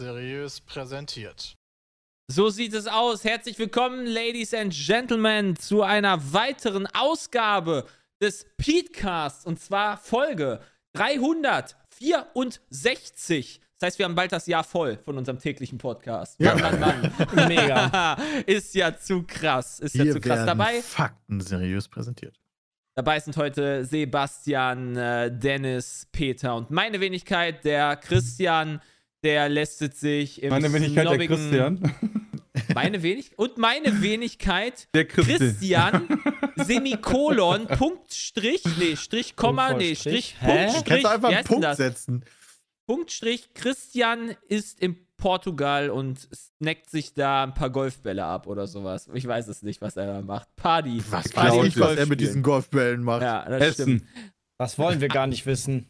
Seriös präsentiert. So sieht es aus. Herzlich willkommen, Ladies and Gentlemen, zu einer weiteren Ausgabe des Petecasts und zwar Folge 364. Das heißt, wir haben bald das Jahr voll von unserem täglichen Podcast. Ja. Mann, Mann, Mann. Mega. Ist ja zu krass. Ist ja Hier zu krass. werden Dabei, Fakten seriös präsentiert. dabei sind heute Sebastian, äh, Dennis, Peter und meine Wenigkeit, der Christian, der lästet sich im Meine Wenigkeit, der Christian. Meine Wenigkeit und meine Wenigkeit Der Christi. Christian Semikolon Punkt Strich nee Strich Komma nee Strich? Hä? Punkt Du Strich kannst doch einfach einen Punkt das? setzen. Punkt Strich Christian ist in Portugal und snackt sich da ein paar Golfbälle ab oder sowas. Ich weiß es nicht, was er da macht. Party. Was Party weiß mit ich, was er mit diesen. Golfbällen macht. Ja, das stimmt. Essen. Das wollen wir gar nicht wissen.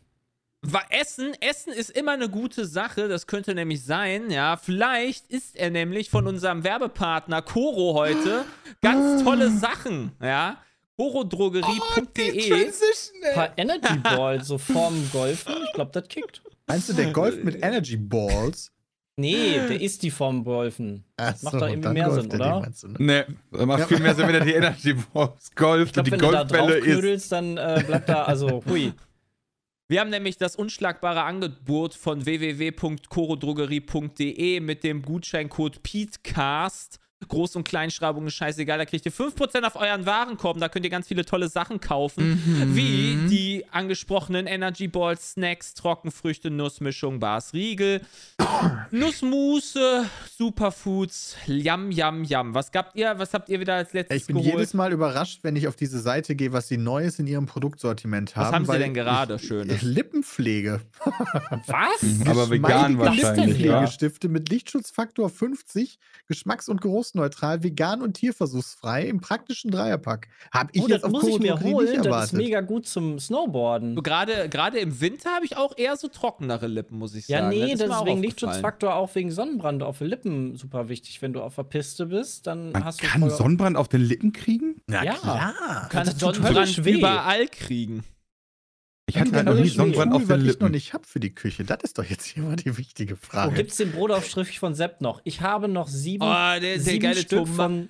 Essen, Essen ist immer eine gute Sache, das könnte nämlich sein, ja. Vielleicht isst er nämlich von unserem Werbepartner Coro heute ganz tolle Sachen, ja. corodrogerie.de. Ein paar Energy Balls, so vorm Golfen. Ich glaube, das kickt. Meinst du, der golft mit Energy Balls? Nee, der ist die vorm Golfen. Ach Macht so, doch irgendwie mehr Sinn, er oder? den, ne? Nee, das macht viel mehr Sinn, wenn er die Energy Balls golft Ich glaube, und die wenn du da Golfbälle drauf ist. dann äh, bleibt da, also, hui. Wir haben nämlich das unschlagbare Angebot von www.corodrogerie.de mit dem Gutscheincode PETECAST. Groß- und Kleinschreibung ist scheißegal, da kriegt ihr 5% auf euren Warenkorb. Da könnt ihr ganz viele tolle Sachen kaufen, wie die angesprochenen Energy Balls, Snacks, Trockenfrüchte, Nussmischung, Bars, Riegel, Nussmusse, Superfoods, Yam, Yam, Yam. Was habt ihr, was habt ihr wieder als letztes Ich bin geholt? jedes Mal überrascht, wenn ich auf diese Seite gehe, was sie Neues in ihrem Produktsortiment haben. was haben sie weil denn gerade ich- Schönes? Lippenpflege. Was? Aber vegan wahrscheinlich, ja. Lippenpflegestifte mit Lichtschutzfaktor 50, geschmacks- und geruchsneutral, vegan und tierversuchsfrei im praktischen Dreierpack. Hab ich Oh, jetzt das auf muss ich mir holen. nicht Das ist erwartet. mega gut zum Snowboarden. Gerade, gerade im Winter habe ich auch eher so trockenere Lippen, muss ich Ja, sagen. nee, ist das mir ist auch wegen aufgefallen. Lichtschutzfaktor auch wegen Sonnenbrand auf den Lippen super wichtig. Wenn du auf der Piste bist, dann Man hast du. kann Sonnenbrand auf den Lippen kriegen? Na Ja. klar. Du kannst Das Sonnenbrand überall kriegen. Ich hatte halt noch nie. Sonnenbrand auf den was ich noch Lippen. nicht hab für die Küche. Das ist doch jetzt hier mal die wichtige Wo Frage. gibt's den Brotaufstrich von Sepp noch? Ich habe noch sieben, Oh, der, der sieben geile Stück Tom. von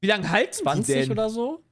Wie lange halten 20 die denn? oder so.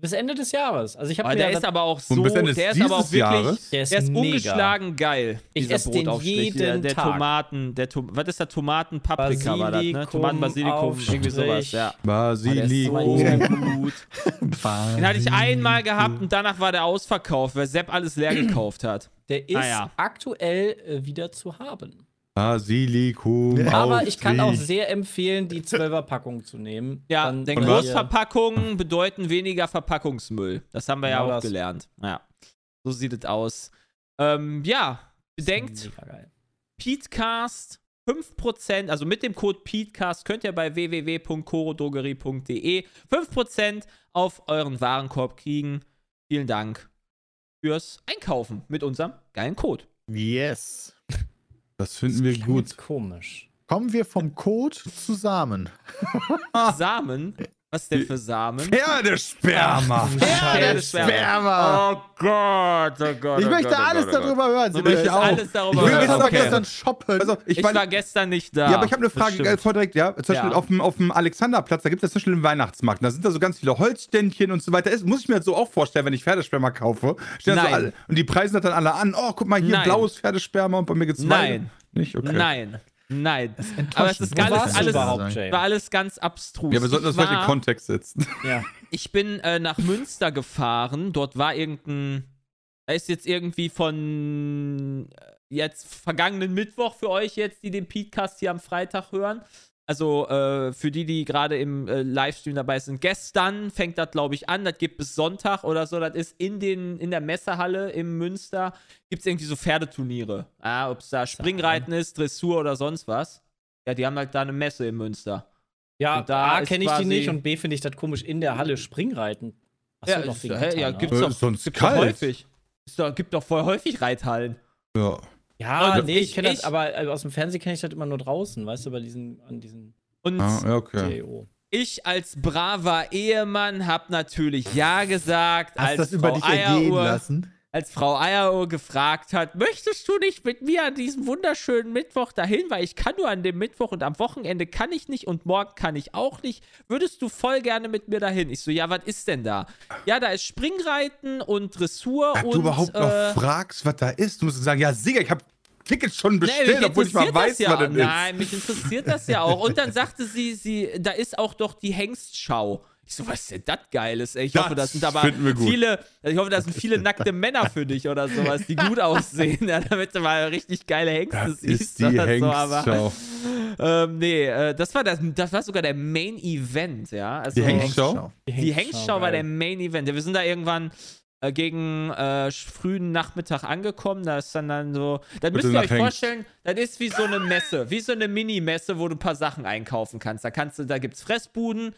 Bis Ende des Jahres. Also ich habe mir der ja ist aber auch so, der ist aber auch wirklich, Jahres? Der ist der ist ungeschlagen geil. Ich esse den Brotaufstrich. der, jeden der Tag. Tomaten, der Tom was ist der Tomaten-Paprika war das, ne? Basilikum, Tomaten-Basilikum, irgendwie sowas, ja. Der ist so Basilikum. gut. Den hatte ich einmal gehabt und danach war der ausverkauft, weil Sepp alles leer gekauft hat. Der ist Ah, ja. aktuell äh, wieder zu haben. Basilikum. Aber ich kann auch sehr empfehlen, die 12er Packung zu nehmen. Ja, Dann denn Großverpackungen bedeuten weniger Verpackungsmüll. Das haben wir ja Genau auch das. gelernt. Ja, so sieht es aus. Ähm, ja, bedenkt. Petecast 5%, also mit dem Code Petecast könnt ihr bei www.chorodrogerie.de 5% auf euren Warenkorb kriegen. Vielen Dank fürs Einkaufen mit unserem geilen Code. Yes. Das finden wir Klang gut. jetzt komisch. Kommen wir vom Code zu Samen. Samen? Was denn für Samen? Pferdesperma. Pferdesperma. Oh Gott, oh Gott. Ich oh möchte Gott, oh alles Gott, oh Gott. darüber hören. Sie möchten auch. alles Ich darüber Ich jetzt war aber hören. gestern Okay. shoppen. Also, ich Ich meine, war gestern nicht da. Ja, aber ich habe eine Frage, Das äh, voll direkt, ja. Zum Beispiel Ja. auf, dem, auf dem Alexanderplatz, da gibt es ja zum Beispiel einen Weihnachtsmarkt. Da sind da so ganz viele Holzständchen und so weiter. Das muss ich mir jetzt so auch vorstellen, wenn ich Pferdesperma kaufe. Stehen da so Nein. alle, und die preisen das dann alle an. Oh, guck mal, hier Nein. blaues Pferdesperma und bei mir geht's Nein. Nicht? Okay. Nein. Nein. Aber es ist Wo alles, überhaupt, Jay? war alles ganz abstrus. Ja, wir sollten das ich, vielleicht in Kontext setzen. Ja. ich bin äh, nach Münster gefahren. Dort war irgendein. Da ist jetzt irgendwie von äh, jetzt vergangenen Mittwoch für euch jetzt, die den Podcast hier am Freitag hören. Also äh, für die, die gerade im äh, Livestream dabei sind. Gestern fängt das, glaube ich, an. Das gibt bis Sonntag oder so. Das ist in, den, in der Messehalle im Münster. Gibt es irgendwie so Pferdeturniere. Ja, Ob es da Springreiten ist, Dressur oder sonst was. Ja, die haben halt da eine Messe in Münster. Ja, Und da A, ist kenne ich die nicht und B, finde ich das komisch, in der Halle Springreiten. Achso, ja, noch ist, ja, ne? gibt's Äh, doch, ist sonst gibt's kalt. häufig. Es doch, gibt doch voll häufig Reithallen. Ja. Ja, Und nee, ich ich- kenne das, aber äh, aus dem Fernsehen kenne ich das immer nur draußen, weißt du, bei diesen, an diesen Und Ah, ja, okay. TO. ich als braver Ehemann hab natürlich Ja gesagt. Hast als das über Frau dich ergehen Eieruhr. lassen? Als Frau Eierohr gefragt hat, möchtest du nicht mit mir an diesem wunderschönen Mittwoch dahin, weil ich kann nur an dem Mittwoch und am Wochenende kann ich nicht und morgen kann ich auch nicht. Würdest du voll gerne mit mir dahin? Ich so, ja, was ist denn da? Ja, da ist Springreiten und Dressur Dass und du überhaupt äh, noch fragst, was da ist. Du musst sagen, ja, Digga, ich habe Tickets schon Nee, bestellt, mich obwohl ich mal weiß, ja. was das ist. Nein, mich interessiert das ja auch. Und dann sagte sie, sie, da ist auch doch die Hengstschau. Ich so, was ist denn das Geiles? ey? Ich Das hoffe, das sind aber viele, ich hoffe, das sind viele nackte Männer für dich oder sowas, die gut aussehen, ja, damit du mal richtig geile Hengste Das siehst. ist die oder so, aber, ähm, nee, äh, das war das, das war sogar der Main Event, ja. Also, Die Hengstschau? die Hengstschau war der. Main Event. Ja, wir sind da irgendwann äh, gegen äh, frühen Nachmittag angekommen. Da ist dann dann so. Dann müsst ihr euch Hengst. vorstellen, das ist wie so eine Messe, wie so eine Mini-Messe, wo du ein paar Sachen einkaufen kannst. Da kannst du, da gibt's Fressbuden,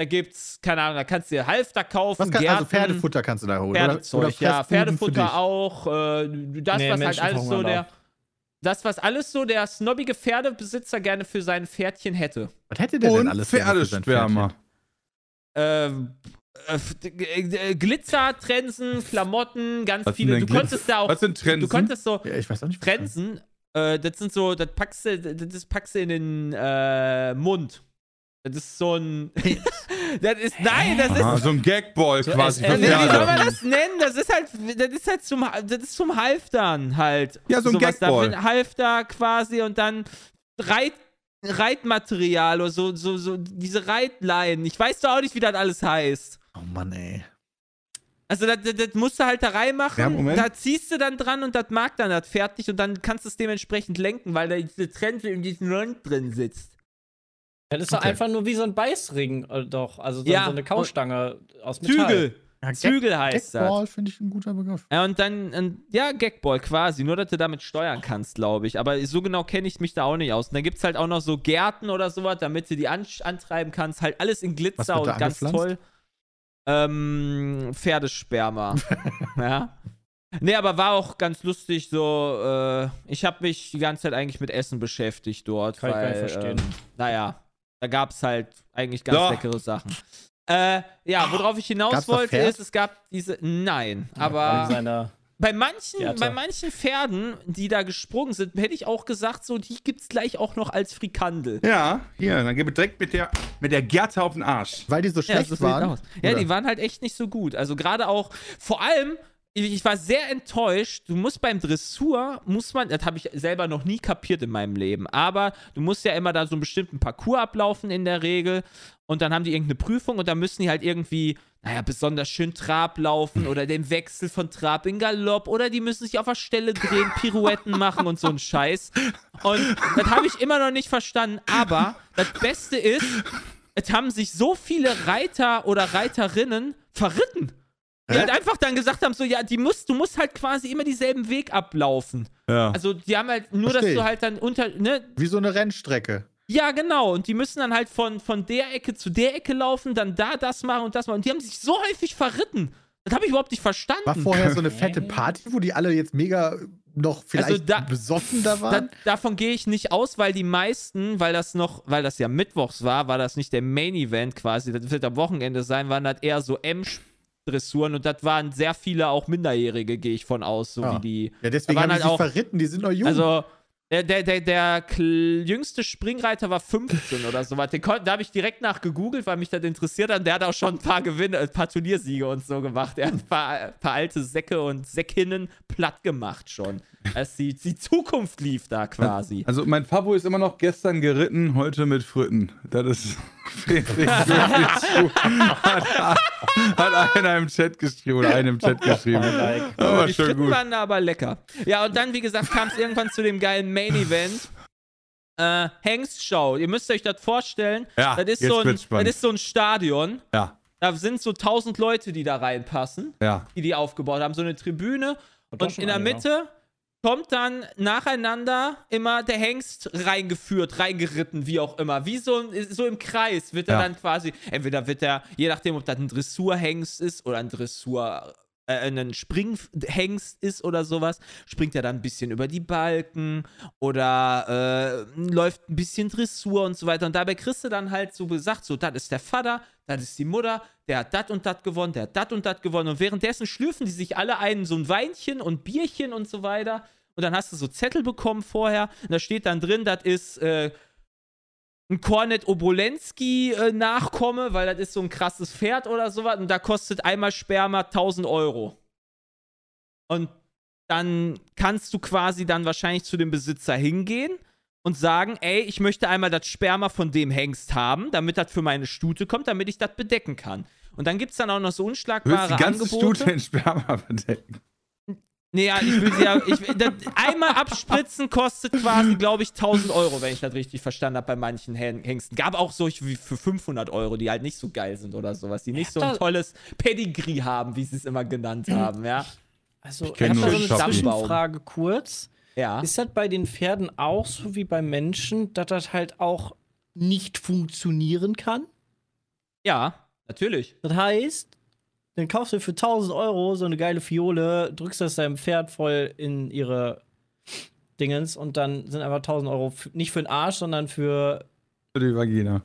da gibt's, keine Ahnung, da kannst du dir Halfter kaufen, Was kann, Gärten, also Pferdefutter kannst du da holen. Pferdezeug, oder, oder ja. Pferdefutter auch. Äh, das, Nee, was halt Menschen alles so der. auch. Das, was alles so der snobbige Pferdebesitzer gerne für sein Pferdchen hätte. Was hätte der denn Und alles für sein Pferdesperma. Pferdchen? ähm, äh, äh, Glitzertrensen, Klamotten, ganz Was viele. denn Du Glitz- konntest da auch. Was sind Trends? Du konntest so Ja, ich weiß auch nicht. Trensen, äh, das sind so, das packst du, das packst du in den äh, Mund. Das ist so ein. das ist. Nein, das ist. Aha, so ein Gagball So quasi äh, für Wie, wie soll man Pferde. das nennen? Das ist halt, das ist halt zum, das ist zum Halftern halt. Ja, so ein Sowas Gagball. Halfter quasi und dann Reit, Reitmaterial oder so, so, so, diese Reitleinen. Ich weiß doch auch nicht, wie das alles heißt. Oh Mann, ey. Also das, das, das musst du halt da reinmachen, Ja, Moment. da ziehst du dann dran und das mag dann das fertig und dann kannst du es dementsprechend lenken, weil da diese Trense in diesem Rund drin sitzt. Das ist doch Okay. einfach nur wie so ein Beißring, äh, doch. Also so, Ja, so eine Kaustange aus Metall. Zügel. Ja, Zügel heißt das. Gagball finde ich ein guter Begriff. Ja, und dann, und, ja, Gagball quasi, nur dass du damit steuern kannst, glaube ich. Aber so genau kenne ich mich da auch nicht aus. Und dann gibt es halt auch noch so Gärten oder sowas, damit du die an antreiben kannst. Halt alles in Glitzer und ganz toll. Ähm, Pferdesperma. ja. Nee, aber war auch ganz lustig so, äh, ich habe mich die ganze Zeit eigentlich mit Essen beschäftigt dort. Kann ich gar weil, nicht verstehen. Ähm, naja, da gab es halt eigentlich ganz Doch. leckere Sachen. Äh, ja, worauf ich hinaus Gab's wollte, ist, es gab diese, nein, In aber bei manchen, bei manchen Pferden, die da gesprungen sind, hätte ich auch gesagt, so, die gibt's gleich auch noch als Frikandel. Ja, hier, dann gebe ich direkt mit der, mit der Gerte auf den Arsch. Weil die so Ja, schlecht so sieht waren. Ja, Oder? die waren halt echt nicht so gut. Also gerade auch, vor allem, ich war sehr enttäuscht. Du musst beim Dressur, muss man, das habe ich selber noch nie kapiert in meinem Leben, aber du musst ja immer da so einen bestimmten Parcours ablaufen in der Regel und dann haben die irgendeine Prüfung und dann müssen die halt irgendwie, naja, besonders schön Trab laufen oder den Wechsel von Trab in Galopp oder die müssen sich auf der Stelle drehen, Pirouetten machen und so ein Scheiß. Und das habe ich immer noch nicht verstanden, aber das Beste ist, es haben sich so viele Reiter oder Reiterinnen verritten. Die halt einfach dann gesagt haben, so, ja, die musst, du musst halt quasi immer dieselben Weg ablaufen. Ja. Also, die haben halt nur, Versteh dass du halt dann unter, ne, Wie so eine Rennstrecke. ja, genau. Und die müssen dann halt von, von der Ecke zu der Ecke laufen, dann da das machen und das machen. Und die haben sich so häufig verritten. Das habe ich überhaupt nicht verstanden. War vorher so eine fette Party, wo die alle jetzt mega noch vielleicht Also da- besoffen da Da, waren? davon gehe ich nicht aus, weil die meisten, weil das noch, weil das ja mittwochs war, war das nicht der Main Event quasi, das wird am Wochenende sein, waren das eher so M-Dressuren und das waren sehr viele auch Minderjährige, gehe ich von aus, so Ja. wie die. ja, deswegen waren die halt auch- verritten, die sind noch jung. Also, der, der, der, der jüngste Springreiter war 15 oder so was. Da habe ich direkt nach gegoogelt, weil mich das interessiert hat. Der hat auch schon ein paar Gewinne, ein paar Turniersiege und so gemacht. Er hat ein paar, ein paar alte Säcke und Säckinnen platt gemacht schon. Es die, die Zukunft lief da quasi. Also mein Favo ist immer noch gestern geritten, heute mit Fritten. Das ist gut. Hat, hat einer im Chat geschrieben oder einem im Chat geschrieben. Like. Aber die schon Fritten gut. waren da aber lecker. Ja, und dann, wie gesagt, kam es irgendwann zu dem geilen Main Event. Äh, Hengstschau. Ihr müsst euch das vorstellen. Ja, das, ist jetzt so ein, das ist so ein Stadion. Ja, Da sind so 1000 Leute, die da reinpassen, ja. die die aufgebaut haben. So eine Tribüne. Und Und in der. Mitte kommt dann nacheinander immer der Hengst reingeführt, reingeritten, wie auch immer. Wie so, so im Kreis wird er Ja. dann quasi, entweder wird er, je nachdem, ob das ein Dressurhengst ist oder ein Dressur äh, ein Springhengst ist oder sowas, springt er dann ein bisschen über die Balken oder äh, läuft ein bisschen Dressur und so weiter. Und dabei kriegst du dann halt so gesagt, so, das ist der Vater, das ist die Mutter, der hat das und das gewonnen, der hat das und das gewonnen. Und währenddessen schlürfen die sich alle ein, so ein Weinchen und Bierchen und so weiter. Und dann hast du so Zettel bekommen vorher. Und da steht dann drin, das ist äh, ein Kornet Obolensky äh, Nachkomme, weil das ist so ein krasses Pferd oder sowas. Und da kostet einmal Sperma 1000 Euro. Und dann kannst du quasi dann wahrscheinlich zu dem Besitzer hingehen und sagen, ey, ich möchte einmal das Sperma von dem Hengst haben, damit das für meine Stute kommt, damit ich das bedecken kann. Und dann gibt es dann auch noch so unschlagbare willst die ganze Angebote. Stute in Sperma bedecken. Nee, ja, ich will sie ja. Ich, das, einmal abspritzen kostet quasi, glaube ich, 1000 Euro, wenn ich das richtig verstanden habe, bei manchen Hen- Hengsten. Gab auch solche wie für 500 Euro, die halt nicht so geil sind oder sowas, die nicht so ein tolles Pedigree haben, wie sie es immer genannt haben, ja. Also, ich kenn habe da so eine. Zwischenfrage kurz. Ja. Ist das bei den Pferden auch so wie beim Menschen, dass das halt auch nicht funktionieren kann? Ja, natürlich. Das heißt, dann kaufst du für 1000 Euro so eine geile Fiole, drückst das deinem Pferd voll in ihre Dingens und dann sind einfach 1000 Euro nicht für den Arsch, sondern für. Für die Vagina.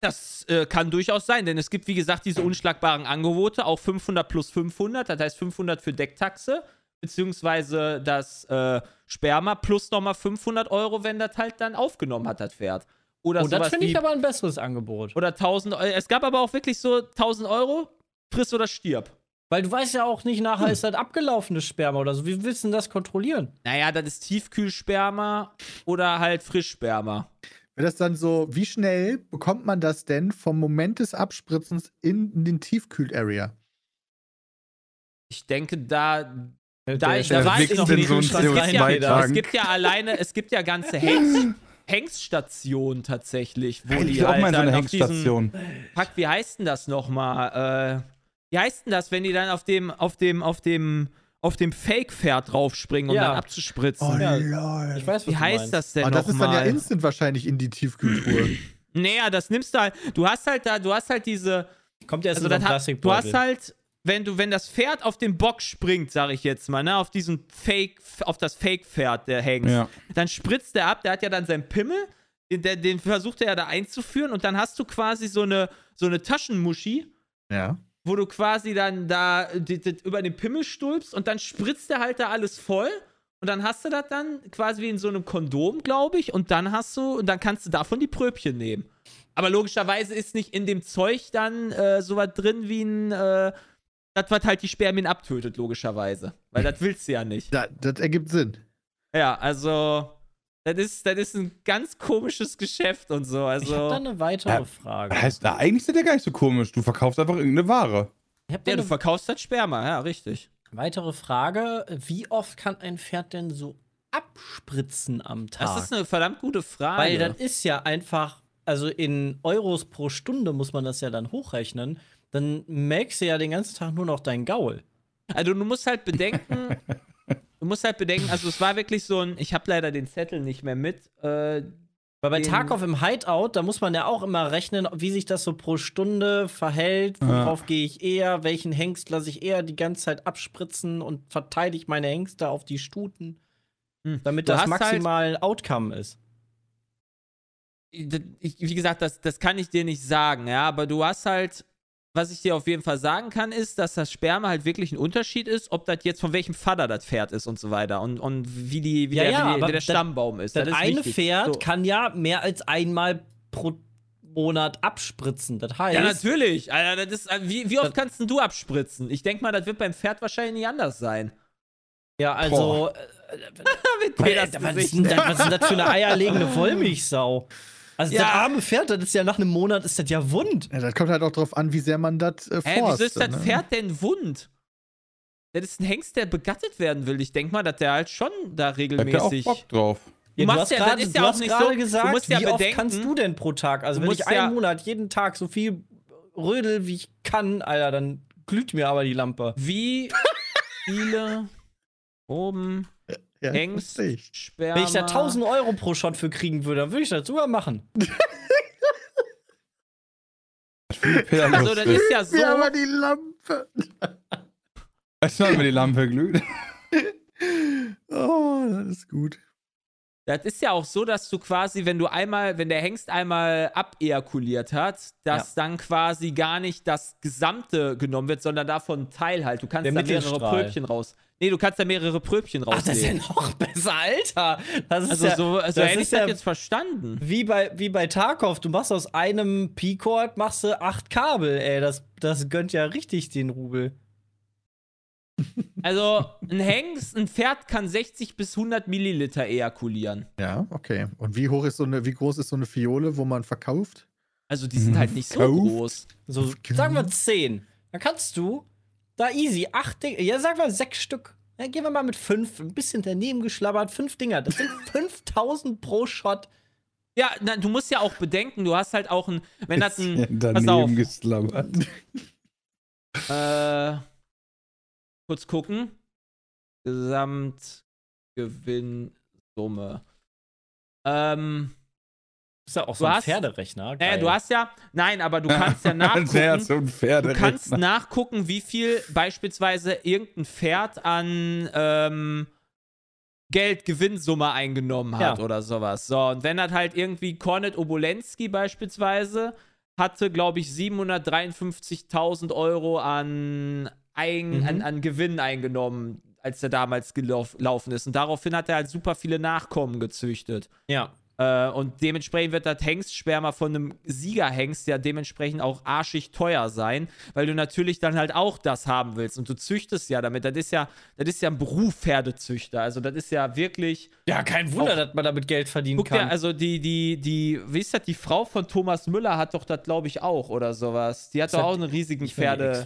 Das äh, kann durchaus sein, denn es gibt, wie gesagt, diese unschlagbaren Angebote, auch 500 plus 500, das heißt 500 für Decktaxe, beziehungsweise das äh, Sperma plus nochmal 500 Euro, wenn das halt dann aufgenommen hat, das Pferd. Oder Oh, das finde ich aber ein besseres Angebot. Oder 1000 Euro. Es gab aber auch wirklich so 1000 Euro, friss oder stirb. Weil du weißt ja auch nicht, nachher ist das abgelaufenes Sperma oder so. Wie willst du denn das kontrollieren? Naja, das ist Tiefkühlsperma oder halt Frischsperma. Wäre das dann so, wie schnell bekommt man das denn vom Moment des Abspritzens in, den Tiefkühl-Area? Ich denke, da. Da, Der da weiß ich noch nicht. so es, gibt ja, CO2-Tagen. es gibt ja alleine, es gibt ja ganze Hengst, Hengststationen tatsächlich, wo Ich die auch halt mal in so eine dann auf diesen, Hengststation. Fuck, wie heißt denn das nochmal? Äh, wie heißt denn das, wenn die dann auf dem, auf dem, auf dem, auf dem Fake-Pferd draufspringen, um Ja. dann abzuspritzen? Oh, Ja, lol. Ich weiß, was wie du heißt meinst. das denn Aber das ist dann ja instant wahrscheinlich in die Tiefkühltruhe. Naja, das nimmst du halt. Du hast halt da, du hast halt diese. Kommt erst Also in so hat, du Plastikbeutel. hast halt, wenn du, wenn das Pferd auf den Bock springt, sag ich jetzt mal, ne, auf diesen Fake, auf das Fake-Pferd, der hängt, Ja. dann spritzt der ab, der hat ja dann seinen Pimmel, den, den versucht er ja da einzuführen und dann hast du quasi so eine, so eine Taschenmuschi, ja. wo du quasi dann da über den Pimmel stülpst und dann spritzt der halt da alles voll. Und dann hast du das dann quasi wie in so einem Kondom, glaube ich. Und dann hast du, und dann kannst du davon die Pröbchen nehmen. Aber logischerweise ist nicht in dem Zeug dann äh, sowas drin wie ein, äh, das, was halt die Spermien abtötet, logischerweise. Weil das willst du ja nicht. Da, das ergibt Sinn. Ja, also, das ist, das ist ein ganz komisches Geschäft und so. Ich habe da Also, eine weitere Ja, Frage. Heißt, na, eigentlich ist das ja gar nicht so komisch. Du verkaufst einfach irgendeine Ware. Da ja, du verkaufst das Sperma, ja, richtig. weitere Frage. Wie oft kann ein Pferd denn so abspritzen am Tag? Das ist eine verdammt gute Frage. Weil das ist ja einfach, also in Euros pro Stunde muss man das ja dann hochrechnen. Dann melkst du ja den ganzen Tag nur noch dein Gaul. Also du musst halt bedenken, du musst halt bedenken, also es war wirklich so ein, ich habe leider den Zettel nicht mehr mit. Äh, Weil bei Tarkov im Hideout, da muss man ja auch immer rechnen, wie sich das so pro Stunde verhält, worauf gehe ich eher, welchen Hengst lasse ich eher die ganze Zeit abspritzen und verteile ich meine Hengste auf die Stuten, Hm. damit Du das halt- maximal ein Outcome ist. ich, wie gesagt, das, das kann ich dir nicht sagen, ja, aber du hast halt, was ich dir auf jeden Fall sagen kann, ist, dass das Sperma halt wirklich ein Unterschied ist, ob das jetzt von welchem Vater das Pferd ist und so weiter und, und wie, die, wie, Ja, der, ja, wie, die, wie der das- Stammbaum ist. Das, ist eine wichtig. Pferd So. kann ja mehr als einmal pro Monat abspritzen. Das heißt, Ja, natürlich. Alter, das ist, wie, wie oft kannst du abspritzen? Ich denke mal, das wird beim Pferd wahrscheinlich nicht anders sein. ja, also, äh, Peters was, ist denn das, was ist denn das für eine eierlegende Wollmilchsau? Also, Ja. das arme Pferd, das ist ja nach einem Monat, ist das ja wund. Ja, das kommt halt auch drauf an, wie sehr man das äh, Hä, wieso ist das ne? Pferd denn wund? Das ist ein Hengst, der begattet werden will. Ich denke mal, dass der halt schon da hat regelmäßig. der auch Bock drauf. Du Ja, machst hast ja- das gerade ist ja du auch nicht gerade so- gesagt, du musst ja wie oft bedenken- kannst du denn pro Tag? Also, Du wenn ich musst einen ja- Monat jeden Tag so viel rödel, wie ich kann, Alter, dann glüht mir aber die Lampe. Wie viele oben Ja, Hengst. Sperma. Wenn ich da 1000 Euro pro Shot für kriegen würde, dann würde ich das sogar machen. Also, das ist ja so. Ja, aber die Lampe. Du, wann mir die Lampe glüht? Oh, das ist gut. Das ist ja auch so, dass du quasi, wenn du einmal, wenn der Hengst einmal abejakuliert hat, dass dann quasi gar nicht das Gesamte genommen wird, sondern davon ein Teil halt. Du kannst Der da mehrere. Pröbchen raus. Nee, du kannst da mehrere Pröbchen Ach, das ist ja noch besser, Alter. Das ist also ja, so, also das hätte ich ist das ja jetzt verstanden. wie bei, wie bei Tarkov. Du machst aus einem P-Cord machst du acht Kabel, ey. Das, das gönnt ja richtig den Rubel. Also ein Hengst, ein Pferd kann 60 bis 100 Milliliter ejakulieren. Ja, okay. Und wie hoch ist so eine, wie groß ist so eine Fiole, wo man verkauft? Also die sind halt nicht so Kauft. groß. So, sagen wir zehn. Dann kannst du da easy acht Dinger, ja, sagen wir sechs Stück. Dann gehen wir mal mit fünf, ein bisschen daneben geschlabbert, fünf Dinger. Das sind 5000 pro Shot. Ja, na, du musst ja auch bedenken, du hast halt auch ein, wenn das ein, Bisschen pass auf, daneben geslabbert. Äh, kurz gucken. Gesamtgewinnsumme. Ähm, ist ja auch Du so ein hast- Pferderechner. geil. du hast ja, nein, aber du kannst ja nachgucken. so ein Du kannst nachgucken, wie viel beispielsweise irgendein Pferd an ähm, Geld, Gewinnsumme eingenommen hat Ja. oder sowas. So, und wenn das halt irgendwie Kornet Obolensky beispielsweise hatte, glaube ich, 753.000 Euro an, ein, Mhm. an, an Gewinn eingenommen, als er damals gelaufen ist. Und daraufhin hat er halt super viele Nachkommen gezüchtet. ja. Äh, und dementsprechend wird das Hengstsperma von einem Siegerhengst ja dementsprechend auch arschig teuer sein, weil du natürlich dann halt auch das haben willst. Und du züchtest ja damit. Das ist ja, das ist ja ein Beruf Pferdezüchter. Also das ist ja wirklich. Ja, kein Wunder, Auch- dass man damit Geld verdienen Guck dir, kann. also die, die, die, wie ist das, die Frau von Thomas Müller hat doch das, glaube ich, auch oder sowas. Die hat Ist doch auch einen riesigen Pferde.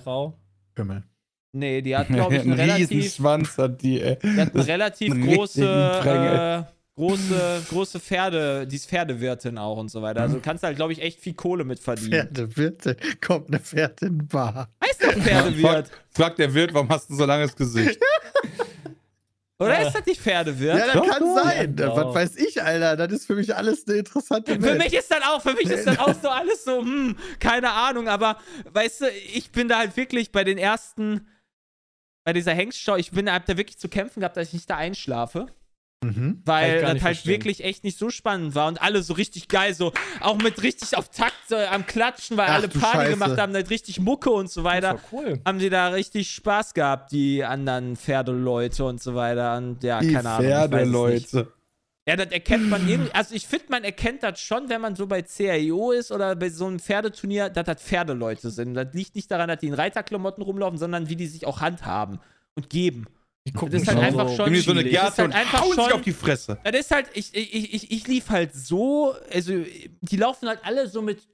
Kümmel. Nee, die hat, glaube ich, einen einen relativ. Riesenschwanz hat die, ey. Die hat eine relativ einen große, äh, große, große Pferde, die ist Pferdewirtin auch und so weiter. Also du kannst halt, glaube ich, echt viel Kohle mit verdienen. Pferdewirte. Kommt eine Pferdinbar. Heißt doch Pferdewirt. Fragt der Wirt, warum hast du so langes Gesicht? Oder Ja. ist das nicht Pferdewirt? Ja, das Doch, kann doch. sein. Ja, Was weiß ich, Alter? Das ist für mich alles eine interessante Für Welt. mich ist das auch, für mich ist das auch so alles so, hm, keine Ahnung, aber weißt du, ich bin da halt wirklich bei den ersten, bei dieser Hengstschau, ich bin, hab da wirklich zu kämpfen gehabt, dass ich nicht da einschlafe. Mhm. Weil das halt verstehen. wirklich echt nicht so spannend war und alle so richtig geil, so auch mit richtig auf Takt so am Klatschen, weil Ach, alle Party Scheiße. gemacht haben, halt richtig Mucke und so weiter. Das war cool. Haben die da richtig Spaß gehabt, die anderen Pferdeleute und so weiter. Und ja, Die keine Ahnung. ich weiß es nicht. Pferdeleute. Ja, das erkennt man irgendwie. Also, ich finde, man erkennt das schon, wenn man so bei CIO ist oder bei so einem Pferdeturnier, dass das Pferdeleute sind. Das liegt nicht daran, dass die in Reiterklamotten rumlaufen, sondern wie die sich auch handhaben und geben. Die Das ist halt schon einfach so- schon. So eine. Das ist halt und einfach hauen sich schon. auf die Fresse. Das ist halt, ich, ich, ich, ich lief halt so, also die laufen halt alle so mit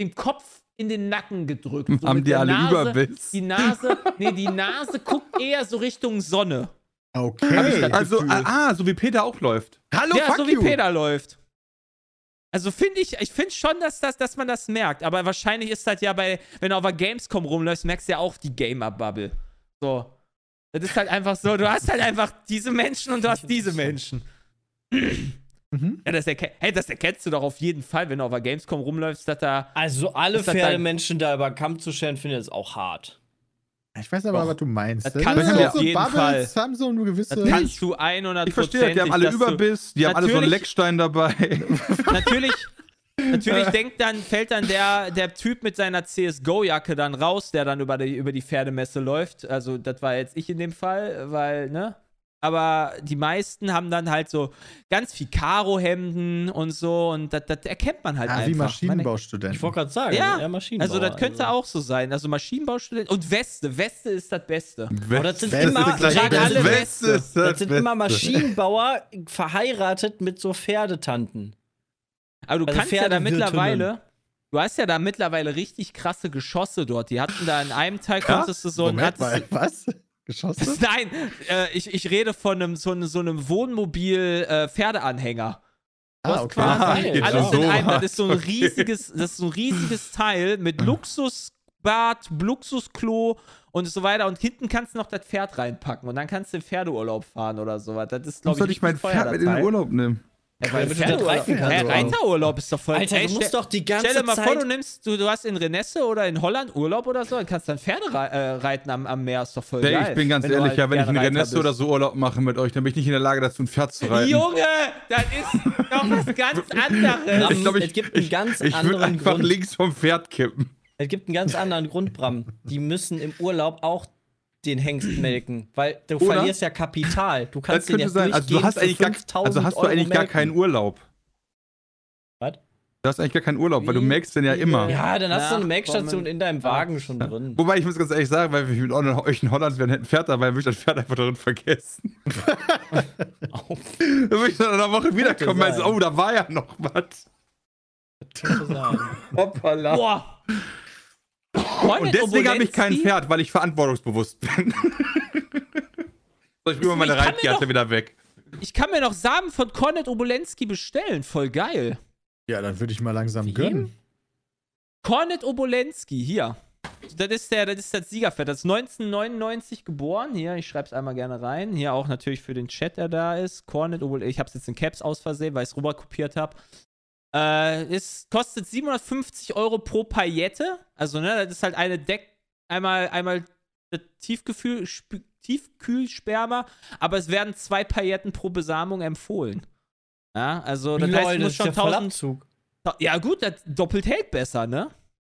dem Kopf in den Nacken gedrückt. So Haben die alle Nase, Überbiss? Die Nase, nee, die Nase guckt eher so Richtung Sonne. Okay. Hab ich das Also, Gefühl. ah, so wie Peter auch läuft. Hallo, ja, fuck so wie you. Peter läuft. Also finde ich, ich finde schon, dass, das, dass man das merkt. Aber wahrscheinlich ist das ja bei, wenn du auf der Gamescom rumläufst, merkst du ja auch die Gamer-Bubble. So. Das ist halt einfach so, du hast halt einfach diese Menschen und du hast diese Menschen. Mhm. Ja, das, hey, das erkennst du doch auf jeden Fall, wenn du auf der Gamescom rumläufst, dass da. Also alle Ist das dein- Pferdemenschen da über den Kamm zu scheren, finde ich das auch hart. Ich weiß aber, Doch. was du meinst. Das Das du auch auf so jeden Bubbles haben so eine gewisse. Das kannst du 100 Ich verstehe, die haben alle Überbiss, die haben alle so einen Natürlich- Leckstein dabei. natürlich, natürlich denkt dann, fällt dann der, der Typ mit seiner CSGO-Jacke dann raus, der dann über die, über die Pferdemesse läuft. Also, das war jetzt ich in dem Fall, weil, ne? Aber die meisten haben dann halt so ganz viel Karo-Hemden und so und das, das erkennt man halt ah, einfach. wie Maschinenbaustudenten. Ich wollte gerade sagen, Ja, eher Maschinenbauer. Also, das könnte auch so sein. Also, Maschinenbaustudent und Weste. Weste ist das Beste. Aber das sind Weste immer, Beste. alle Weste. Weste. ist Das sind immer Beste. Maschinenbauer verheiratet mit so Pferdetanten. Aber du Also kannst ja da mittlerweile. Du hast ja da mittlerweile richtig krasse Geschosse dort. Die hatten da in einem Teil konntest du so ein. Moment mal, du- was? Geschossen? Nein, äh, ich, ich rede von einem, so, einem, so einem Wohnmobil-Pferdeanhänger. Du Ah, okay. quasi Ah, alles in einem. Das ist so ein riesiges, das ist so ein riesiges Teil mit Luxusbad, Luxusklo und so weiter. Und hinten kannst du noch das Pferd reinpacken und dann kannst du in Pferdeurlaub fahren oder sowas. Das ist, glaube soll ich, ich mein Pferd mit in den. Urlaub nehmen? Ja, weil Damit du das reiten kannst. Reiterurlaub ist doch voll. Alter, Ey, du musst stell- doch die ganze Stell dir mal Zeit. vor, du nimmst, du, du hast in Renesse oder in Holland Urlaub oder so, dann kannst du dann Pferde äh, reiten am, am Meer, ist doch voll Ey, geil. ich bin ganz Wenn ehrlich, halt ja, wenn ich in Renesse bist. oder so Urlaub mache mit euch, dann bin ich nicht in der Lage, dazu ein Pferd zu reiten. Junge, das ist doch was ganz anderes. ich glaube, ich, Es gibt einen ich, ganz ich würde anderen einfach Grund. links vom Pferd kippen. Es gibt einen ganz anderen Grund, Bram. Die müssen im Urlaub auch den Hengst melken, weil du Oder? verlierst ja Kapital. Du Das kannst den ja sein. Also du hast eigentlich gar, 5000 also hast du eigentlich gar keinen Urlaub. Was? Du hast eigentlich gar keinen Urlaub, weil du Wie melkst den ja immer. Ja, dann hast du eine. Melkstation in deinem Wagen schon drin. Wobei ich muss ganz ehrlich sagen, weil wir mit euch in Holland wären, hätten Pferd dabei, würde ich das Pferd einfach darin vergessen. dann würde ich dann in einer Woche wiederkommen so, oh, da war ja noch was. Könnte sein. Hoppala. Boah. Und deswegen habe ich kein Pferd, weil ich verantwortungsbewusst bin. so, ich rüber meine Reitgerte doch- wieder weg. Ich kann mir noch Samen von Kornet Obolensky bestellen. Voll geil. Ja, dann würde ich mal langsam Wie? gönnen. Kornet Obolensky, hier. Das ist, der, das ist das Siegerpferd. Das ist 1999 geboren. Hier, ich schreibe es einmal gerne rein. Hier auch natürlich für den Chat, der da ist. Kornet Obolensky. Ich habe es jetzt in Caps aus Versehen, weil ich es rüber kopiert habe. Äh, es kostet 750 Euro pro Paillette. Also, ne, das ist halt eine Deck. Einmal, einmal Tiefgefühl, Sp- Tiefkühlsperma, aber es werden zwei Pailletten pro Besamung empfohlen. Ja, also das heißt, Lol, du das musst ist schon ja voll 1000. Abzug. Ja, gut, das doppelt hält besser, ne?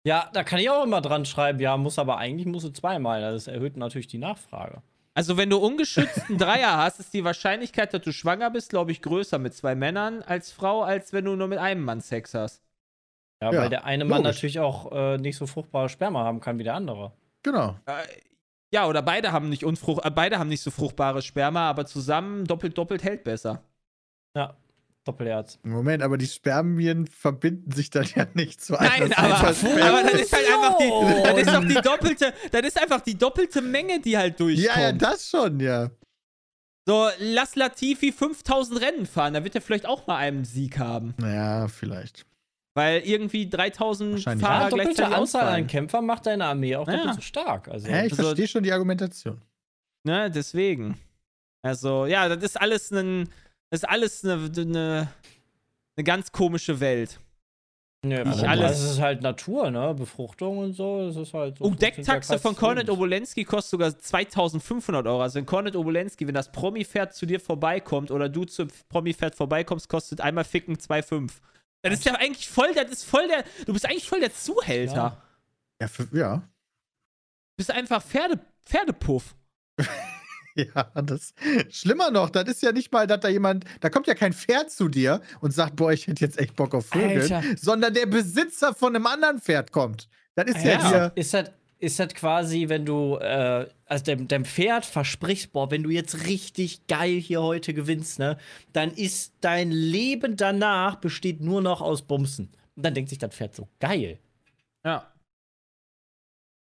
Ja, da kann ich auch immer dran schreiben, ja, muss aber eigentlich muss es zweimal. Das erhöht natürlich die Nachfrage. Also, wenn du ungeschützten Dreier hast, ist die Wahrscheinlichkeit, dass du schwanger bist, glaube ich, größer mit zwei Männern als Frau, als wenn du nur mit einem Mann Sex hast. Ja, Ja, weil der eine Mann logisch. natürlich auch äh, nicht so fruchtbare Sperma haben kann wie der andere. Genau. Äh, ja, oder beide haben nicht unfrucht, äh, beide haben nicht so fruchtbares Sperma, aber zusammen doppelt doppelt hält besser. Ja, Doppelherz. Moment, aber die Spermien verbinden sich dann ja nicht zu einer Nein, aber, aber das ist halt einfach die, das ist doch die doppelte, das ist einfach die doppelte Menge, die halt durchkommt. Ja, ja, das schon, ja. So, lass Latifi 5000 Rennen fahren, da wird er vielleicht auch mal einen Sieg haben. Naja, vielleicht. Weil irgendwie 3000 Wahrscheinlich. Fahrer Ja, gleichzeitig Anzahl an. Kämpfern macht deine Armee auch Ja. doppelt so stark. Also, Hä, ich also- verstehe schon die Argumentation. Ne, deswegen. Also, ja, das ist alles ein, das ist alles eine, eine, eine ganz komische Welt. Nö, Nicht aber alles. Das ist halt Natur, ne? Befruchtung und so. Das ist halt so. Oh, Decktaxe von Lebens. Obolensky kostet sogar 2500 Euro. Also wenn Kornet Obolensky, wenn das Promi-Pferd zu dir vorbeikommt oder du zum Promi-Pferd vorbeikommst, kostet einmal Ficken 2,5. Das ist ja eigentlich voll, das ist voll der, du bist eigentlich voll der Zuhälter. Ja. Ja, für, ja. Du bist einfach Pferde, Pferdepuff. Ja, das. Schlimmer noch, das ist ja nicht mal, dass da jemand, da kommt ja kein Pferd zu dir und sagt, boah, ich hätte jetzt echt Bock auf Vögel, Alter. sondern der Besitzer von einem anderen Pferd kommt. Das ist ja, Ja. hier. Ist das, ist das quasi, wenn du, äh, also dem, dem Pferd versprichst, boah, wenn du jetzt richtig geil hier heute gewinnst, ne, dann ist dein Leben danach besteht nur noch aus Bumsen. Und dann denkt sich das Pferd so, geil. Ja.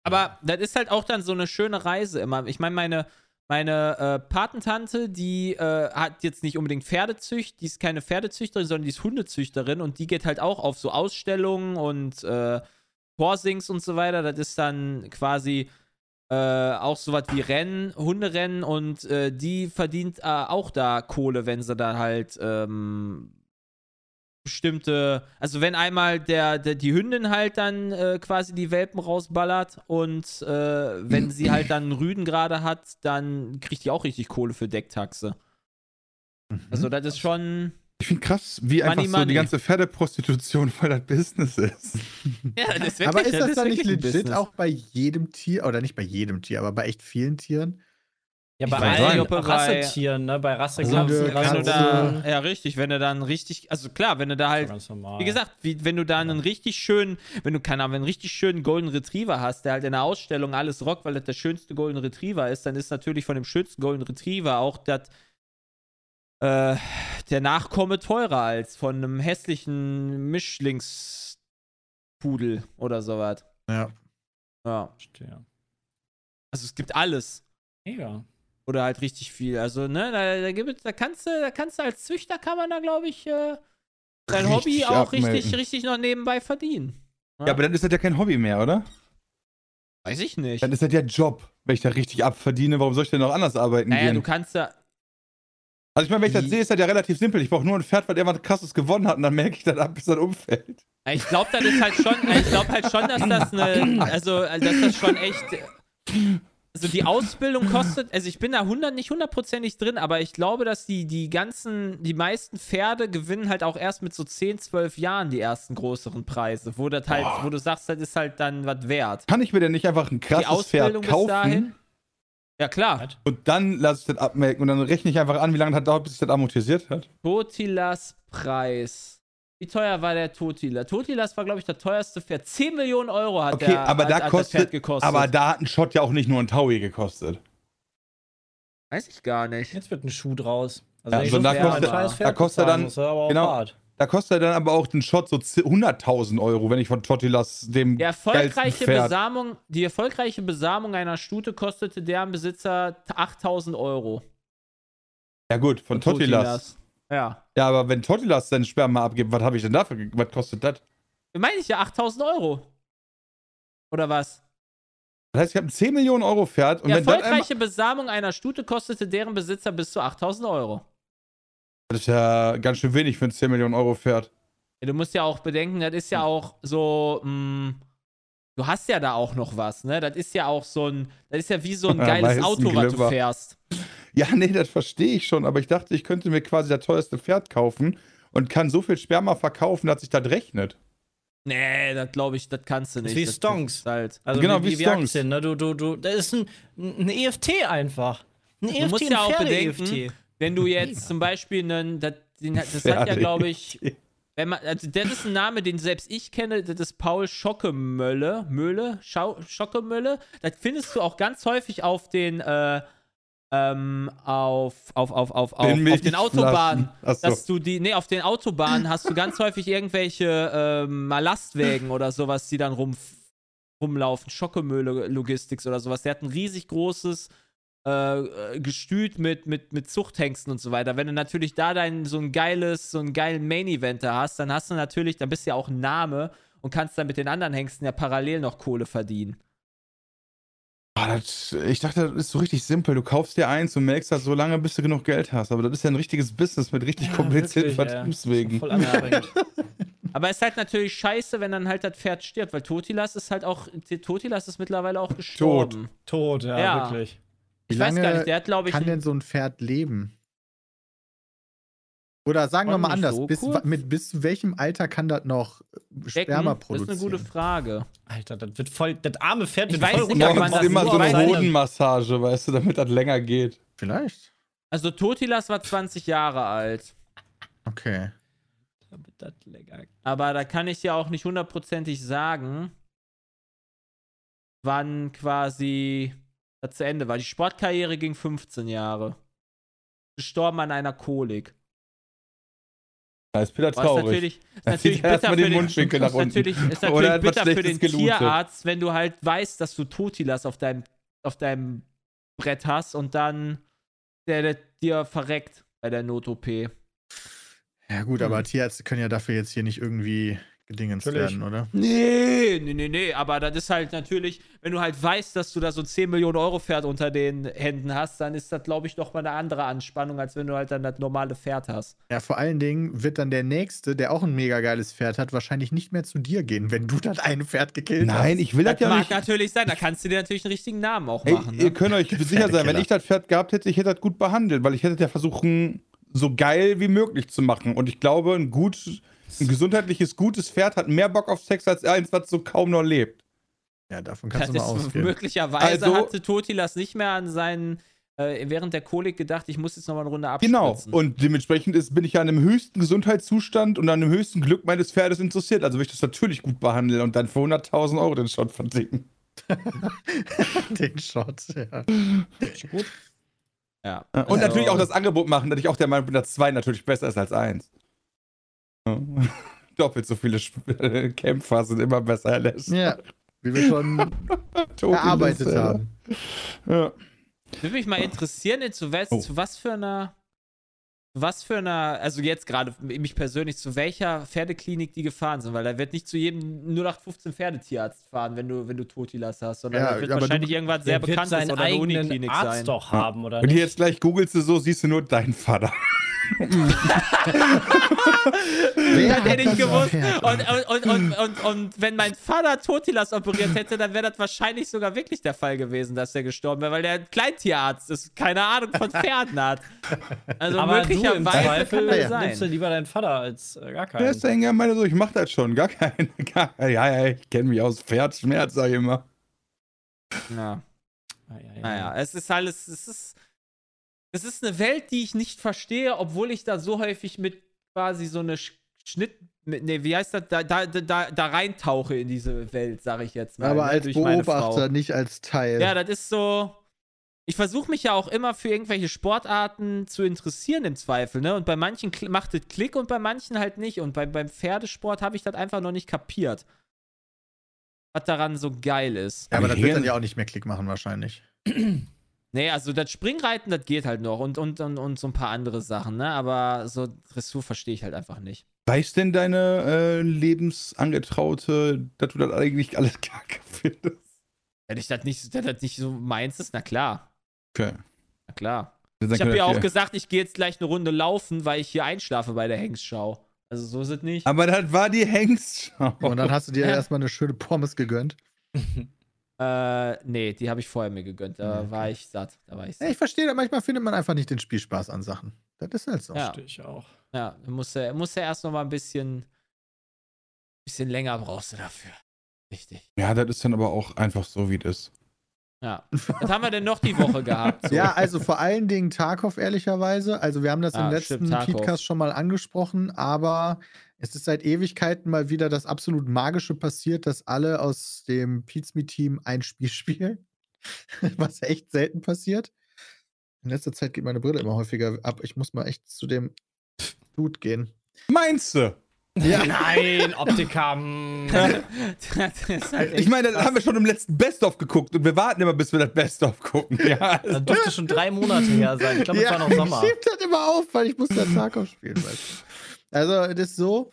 Aber das ist halt auch dann so eine schöne Reise immer. Ich meine, meine, meine äh, Patentante, die äh, hat jetzt nicht unbedingt Pferdezücht, die ist keine Pferdezüchterin, sondern die ist Hundezüchterin und die geht halt auch auf so Ausstellungen und äh, Horsings und so weiter. Das ist dann quasi äh, auch sowas wie Rennen, Hunderennen und äh, die verdient äh, auch da Kohle, wenn sie da halt ähm, bestimmte, also wenn einmal der, der die Hündin halt dann äh, quasi die Welpen rausballert und äh, wenn sie halt dann einen Rüden gerade hat, dann kriegt die auch richtig Kohle für Decktaxe. Also das ist schon. Ich finde krass, wie einfach Money, so money. die ganze Pferdeprostitution voll das Business ist. Ja, das ist Aber ist das dann nicht wirklich legit Business. auch bei jedem Tier, oder nicht bei jedem Tier, aber bei echt vielen Tieren? Ja, bei allen er Rassetieren, ne, bei Rassekatzen, wenn du Katze. da, ja richtig, wenn du dann richtig, also klar, wenn du da halt. Wie gesagt, wie, wenn du da einen richtig schönen, wenn du keine Ahnung, einen richtig schönen Golden Retriever hast, der halt in der Ausstellung alles rockt, weil das der schönste Golden Retriever ist, dann ist natürlich von dem schönsten Golden Retriever auch das äh, der Nachkomme teurer als von einem hässlichen Mischlingspudel oder sowas. Ja. Ja. Verstehe. Also es gibt alles. Mega. Oder halt richtig viel. Also, ne, da, da, gibt, da kannst du, da kannst du als Züchter kann man da, glaube ich, äh, dein Richtig Hobby auch richtig, abmelden. richtig noch nebenbei verdienen. Ja, aber dann ist das ja kein Hobby mehr, oder? Weiß ich nicht. Dann ist das ja Job. Wenn ich da richtig abverdiene, warum soll ich denn noch anders arbeiten Naja, gehen? du kannst ja. Also ich meine, wenn ich das sehe, ist das ja relativ simpel. Ich brauche nur ein Pferd, was irgendwas krasses gewonnen hat und dann merke ich das ab, bis das umfällt. Ich glaube, das ist halt schon, ich glaube halt schon, dass das eine, also, dass das schon echt, also die Ausbildung kostet, also ich bin da 100, nicht hundertprozentig drin, aber ich glaube, dass die, die ganzen, die meisten Pferde gewinnen halt auch erst mit so 10, 12 Jahren die ersten größeren Preise, wo das halt, wo du sagst, das ist halt dann was wert. Kann ich mir denn nicht einfach ein krasses Pferd kaufen dahin? Ja, klar. und dann lasse ich das abmelken und dann rechne ich einfach an, wie lange das dauert, bis sich das amortisiert hat? Totilas Preis. Wie teuer war der Totila? Totilas war, glaube ich, das teuerste Pferd. 10 Millionen Euro hat, Okay, der, aber hat, da hat das kostet, Pferd gekostet. aber da hat ein Shot ja auch nicht nur ein Taui gekostet. Weiß ich gar nicht. Jetzt wird ein Schuh draus. Also Ja, wenn ich so so da ein kostet- da kostet er dann- muss, aber auch genau. hart. Da kostet dann aber auch ein Shot so 100.000 Euro, wenn ich von Totilas dem Die erfolgreiche, Pferd... Besamung, die erfolgreiche Besamung einer Stute kostete deren Besitzer 8000 Euro. Ja gut, von Totilas. Ja. Ja, aber wenn Totilas seinen Sperma abgibt, was habe ich denn dafür? Was kostet das? Meine ich ja 8000 Euro. Oder was? Das heißt, ich habe ein 10 Millionen Euro Pferd und Die erfolgreiche Besamung einer Stute kostete deren Besitzer bis zu 8000 Euro. Das ist ja ganz schön wenig für ein 10 Millionen Euro Pferd. Ja, du musst ja auch bedenken, das ist ja auch so, mh, du hast ja da auch noch was, ne? Das ist ja auch so ein, das ist ja wie so ein Ja, geiles weißen Auto, was du fährst. Ja, nee, das verstehe ich schon, aber ich dachte, ich könnte mir quasi das teuerste Pferd kaufen und kann so viel Sperma verkaufen, dass sich das rechnet. Nee, das glaube ich, das kannst du Das nicht. ist wie Stonks. halt. Also Genau, wie, wie Stonks. Aktien, ne? Du, du, du, das ist ein, ein EFT einfach. Ein EFT, musst ein ja auch bedenken, Wenn du jetzt zum Beispiel einen, das, den, hat- das hat ja, glaube ich, wenn man, also das ist ein Name, den selbst ich kenne, das ist Paul Schockemölle, Möhle, Schau, Schockemölle. Das findest du auch ganz häufig auf den, äh, ähm, auf, auf, auf, auf, auf, auf den Autobahnen. Achso. Dass du die, nee, auf den Autobahnen hast du ganz häufig irgendwelche ähm, Lastwägen oder sowas, die dann rum, rumlaufen. Schockemöhle Logistics oder sowas. Der hat ein riesig großes äh, Gestüt mit, mit, mit Zuchthengsten und so weiter. Wenn du natürlich da dein, so ein geiles, so einen geilen Main-Eventer hast, dann hast du natürlich, dann bist du ja auch ein Name und kannst dann mit den anderen Hengsten ja parallel noch Kohle verdienen. Ah, das, ich dachte, das ist so richtig simpel. Du kaufst dir eins und melkst das so lange, bis du genug Geld hast. Aber das ist ja ein richtiges Business mit richtig Ja, komplizierten ja. Vertriebswegen. Voll anstrengend. Aber es ist halt natürlich scheiße, wenn dann halt das Pferd stirbt, weil Totilas ist halt auch, Totilas ist mittlerweile auch gestorben. Tot, ja, Ja. wirklich. Ich Wie weiß gar nicht, der hat glaube ich kann denn so ein Pferd leben? Oder sagen wir mal anders, so bis, kurz? mit bis zu welchem Alter kann das noch Decken? Sperma Das ist produzieren? eine gute Frage. Alter, das wird voll. Das arme Pferd Ich wird weiß voll nicht, ob man Morgens das immer so eine Hodenmassage, weißt du, damit das länger geht. Vielleicht. Also Totilas war 20 Jahre alt. Okay. Damit das länger. Aber da kann ich ja auch nicht hundertprozentig sagen, wann quasi das zu Ende war. Die Sportkarriere ging 15 Jahre. Gestorben an einer Kolik. Da ist Peter ist traurig. natürlich, ist natürlich zieht er bitter für den den, Mundwinkel nach ist unten. natürlich, ist natürlich bitter für den gelootet. Tierarzt, wenn du halt weißt, dass du Totilas auf deinem, auf deinem Brett hast und dann der, der dir verreckt bei der Not-OP. Ja, gut, Hm. aber Tierärzte können ja dafür jetzt hier nicht irgendwie Natürlich. werden, oder? Nee, nee, nee, nee, aber das ist halt natürlich, wenn du halt weißt, dass du da so ein 10 Millionen Euro Pferd unter den Händen hast, dann ist das, glaube ich, doch mal eine andere Anspannung, als wenn du halt dann das normale Pferd hast. Ja, vor allen Dingen wird dann der Nächste, der auch ein mega geiles Pferd hat, wahrscheinlich nicht mehr zu dir gehen, wenn du das eine Pferd gekillt hast. Nein, ich will das Das ja mag nicht. natürlich sein, da kannst du dir natürlich einen richtigen Namen auch Ey, machen. ihr Ne? könnt euch sicher sein, wenn ich das Pferd gehabt hätte, ich hätte das gut behandelt, weil ich hätte ja versuchen, so geil wie möglich zu machen. Und ich glaube, ein gut, ein gesundheitliches, gutes Pferd hat mehr Bock auf Sex als eins, was so kaum noch lebt. Ja, davon kannst das du mal ausgehen. Möglicherweise also, hatte Totilas nicht mehr an seinen äh, während der Kolik gedacht, ich muss jetzt nochmal eine Runde genau, abspritzen. Genau, und dementsprechend ist, bin ich ja an dem höchsten Gesundheitszustand und an dem höchsten Glück meines Pferdes interessiert. Also würde ich das natürlich gut behandeln und dann für 100.000 Euro den Shot verdicken. den Shot, ja. Gut. Ja. Und also, natürlich auch das Angebot machen, dass ich auch der Meinung bin, dass 2 natürlich besser ist als 1. Doppelt so viele Sp Kämpfer sind immer besser erlässt. Ja, wie wir schon erarbeitet haben. Ja. Würde mich mal interessieren, zu was, Oh. zu was für einer was für einer, also jetzt gerade mich persönlich, zu welcher Pferdeklinik die gefahren sind, weil da wird nicht zu jedem 0815 Pferdetierarzt fahren, wenn du, wenn du Totilas hast, sondern Ja, da wird wahrscheinlich du- irgendwas sehr bekanntes seinen oder eine Uniklinik Arzt sein. doch haben, oder Wenn du nicht? jetzt gleich googelst, du so, siehst du nur deinen Vater. Das hat hätte ich das gewusst. Und, und, und, und, und, und wenn mein Vater Totilas operiert hätte, dann wäre das wahrscheinlich sogar wirklich der Fall gewesen, dass er gestorben wäre, weil der ein Kleintierarzt ist, keine Ahnung von Pferden hat. Also Aber du im möglicherweise kann Zweifel das Ja. nimmst du sein. lieber deinen Vater als äh, gar Der keinen. ist dann ja meine so, ich mach das schon, gar kein, gar, ja, ja, ich kenne mich aus Pferdschmerz, sag ich immer. Ja. Ah, ja, ja. Naja, es ist alles, es ist, es ist eine Welt, die ich nicht verstehe, obwohl ich da so häufig mit quasi so eine Sch- Schnitt, mit, nee, wie heißt das, da, da, da, da reintauche in diese Welt, sage ich jetzt mal. Aber ne, als durch meine Frau. Beobachter, nicht als Teil. Ja, das ist so. Ich versuche mich ja auch immer für irgendwelche Sportarten zu interessieren im Zweifel, ne? Und bei manchen kl- macht es Klick und bei manchen halt nicht. Und bei, beim Pferdesport habe ich das einfach noch nicht kapiert. Was daran so geil ist. Ja, aber das wird dann ja auch nicht mehr Klick machen, wahrscheinlich. Nee, also das Springreiten, das geht halt noch und, und, und, und so ein paar andere Sachen, ne? Aber so Dressur verstehe ich halt einfach nicht. Weiß denn deine äh, Lebensangetraute, dass du das eigentlich alles kacke findest? Wenn ich das nicht, wenn das nicht so meins ist, na klar. Okay. Na klar. Ich habe ja auch hier- gesagt, ich gehe jetzt gleich eine Runde laufen, weil ich hier einschlafe bei der Hengstschau. Also so ist es nicht. Aber das war die Hengstschau. Und dann hast du dir Ja. erstmal eine schöne Pommes gegönnt. Äh, nee, die habe ich vorher mir gegönnt. Da Okay. war ich satt. Da war ich Ja, satt. ich verstehe, da manchmal findet man einfach nicht den Spielspaß an Sachen. Das ist halt so. Ja. Verstehe ich auch. Ja, du musst ja, musst ja erst noch mal ein bisschen, bisschen länger brauchst du dafür. Richtig. Ja, das ist dann aber auch einfach so, wie das ist. Ja. Was haben wir denn noch die Woche gehabt? So? Ja, also vor allen Dingen Tarkov, ehrlicherweise. Also, wir haben das Ah, im letzten. Podcast schon mal angesprochen, aber es ist seit Ewigkeiten mal wieder das absolut Magische passiert, dass alle aus dem Pizme-Team ein Spiel spielen. Was echt selten passiert. In letzter Zeit geht meine Brille immer häufiger ab. Ich muss mal echt zu dem Dude gehen. Meinst du? Ja. Nein, ist halt Ich meine, das haben wir schon im letzten Best-of geguckt und wir warten immer, bis wir das Best-of gucken. Ja, Das dürfte schon drei Monate her sein. Ich glaube, es war noch Sommer. Ich schieb das immer auf, weil ich muss ja Tarkov spielen. Weißt du. Also, das ist so.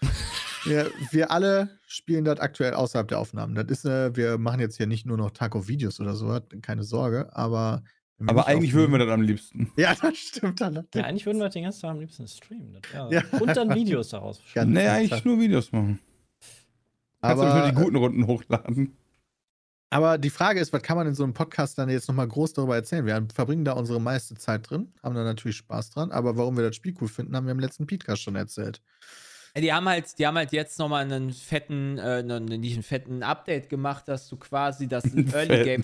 Wir, wir alle spielen das aktuell außerhalb der Aufnahmen. Das ist, äh, wir machen jetzt hier nicht nur noch Tarkov-Videos oder so, keine Sorge, aber. aber eigentlich würden wir das am liebsten. Ja, das stimmt. Dann Ja, eigentlich würden wir den ganzen Tag am liebsten streamen. Das wär- Ja. Und dann Videos daraus. Nee, eigentlich nur Videos machen. Kannst du aber, für die guten Runden hochladen. Aber die Frage ist, was kann man in so einem Podcast dann jetzt nochmal groß darüber erzählen? Wir verbringen da unsere meiste Zeit drin, haben da natürlich Spaß dran, aber warum wir das Spiel cool finden, haben wir im letzten Podcast schon erzählt. Die haben halt, die haben halt jetzt nochmal einen fetten, äh, einen, nicht einen fetten Update gemacht, dass du quasi das Early Game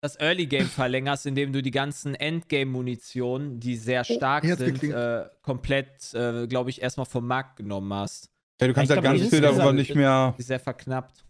das Early Game verlängerst, indem du die ganzen Endgame-Munition, die sehr stark hier hat's sind, äh, komplett, äh, glaube ich, erstmal vom Markt genommen hast. Ja, du kannst Ich halt ganz viel darüber nicht mehr. Sehr verknappt.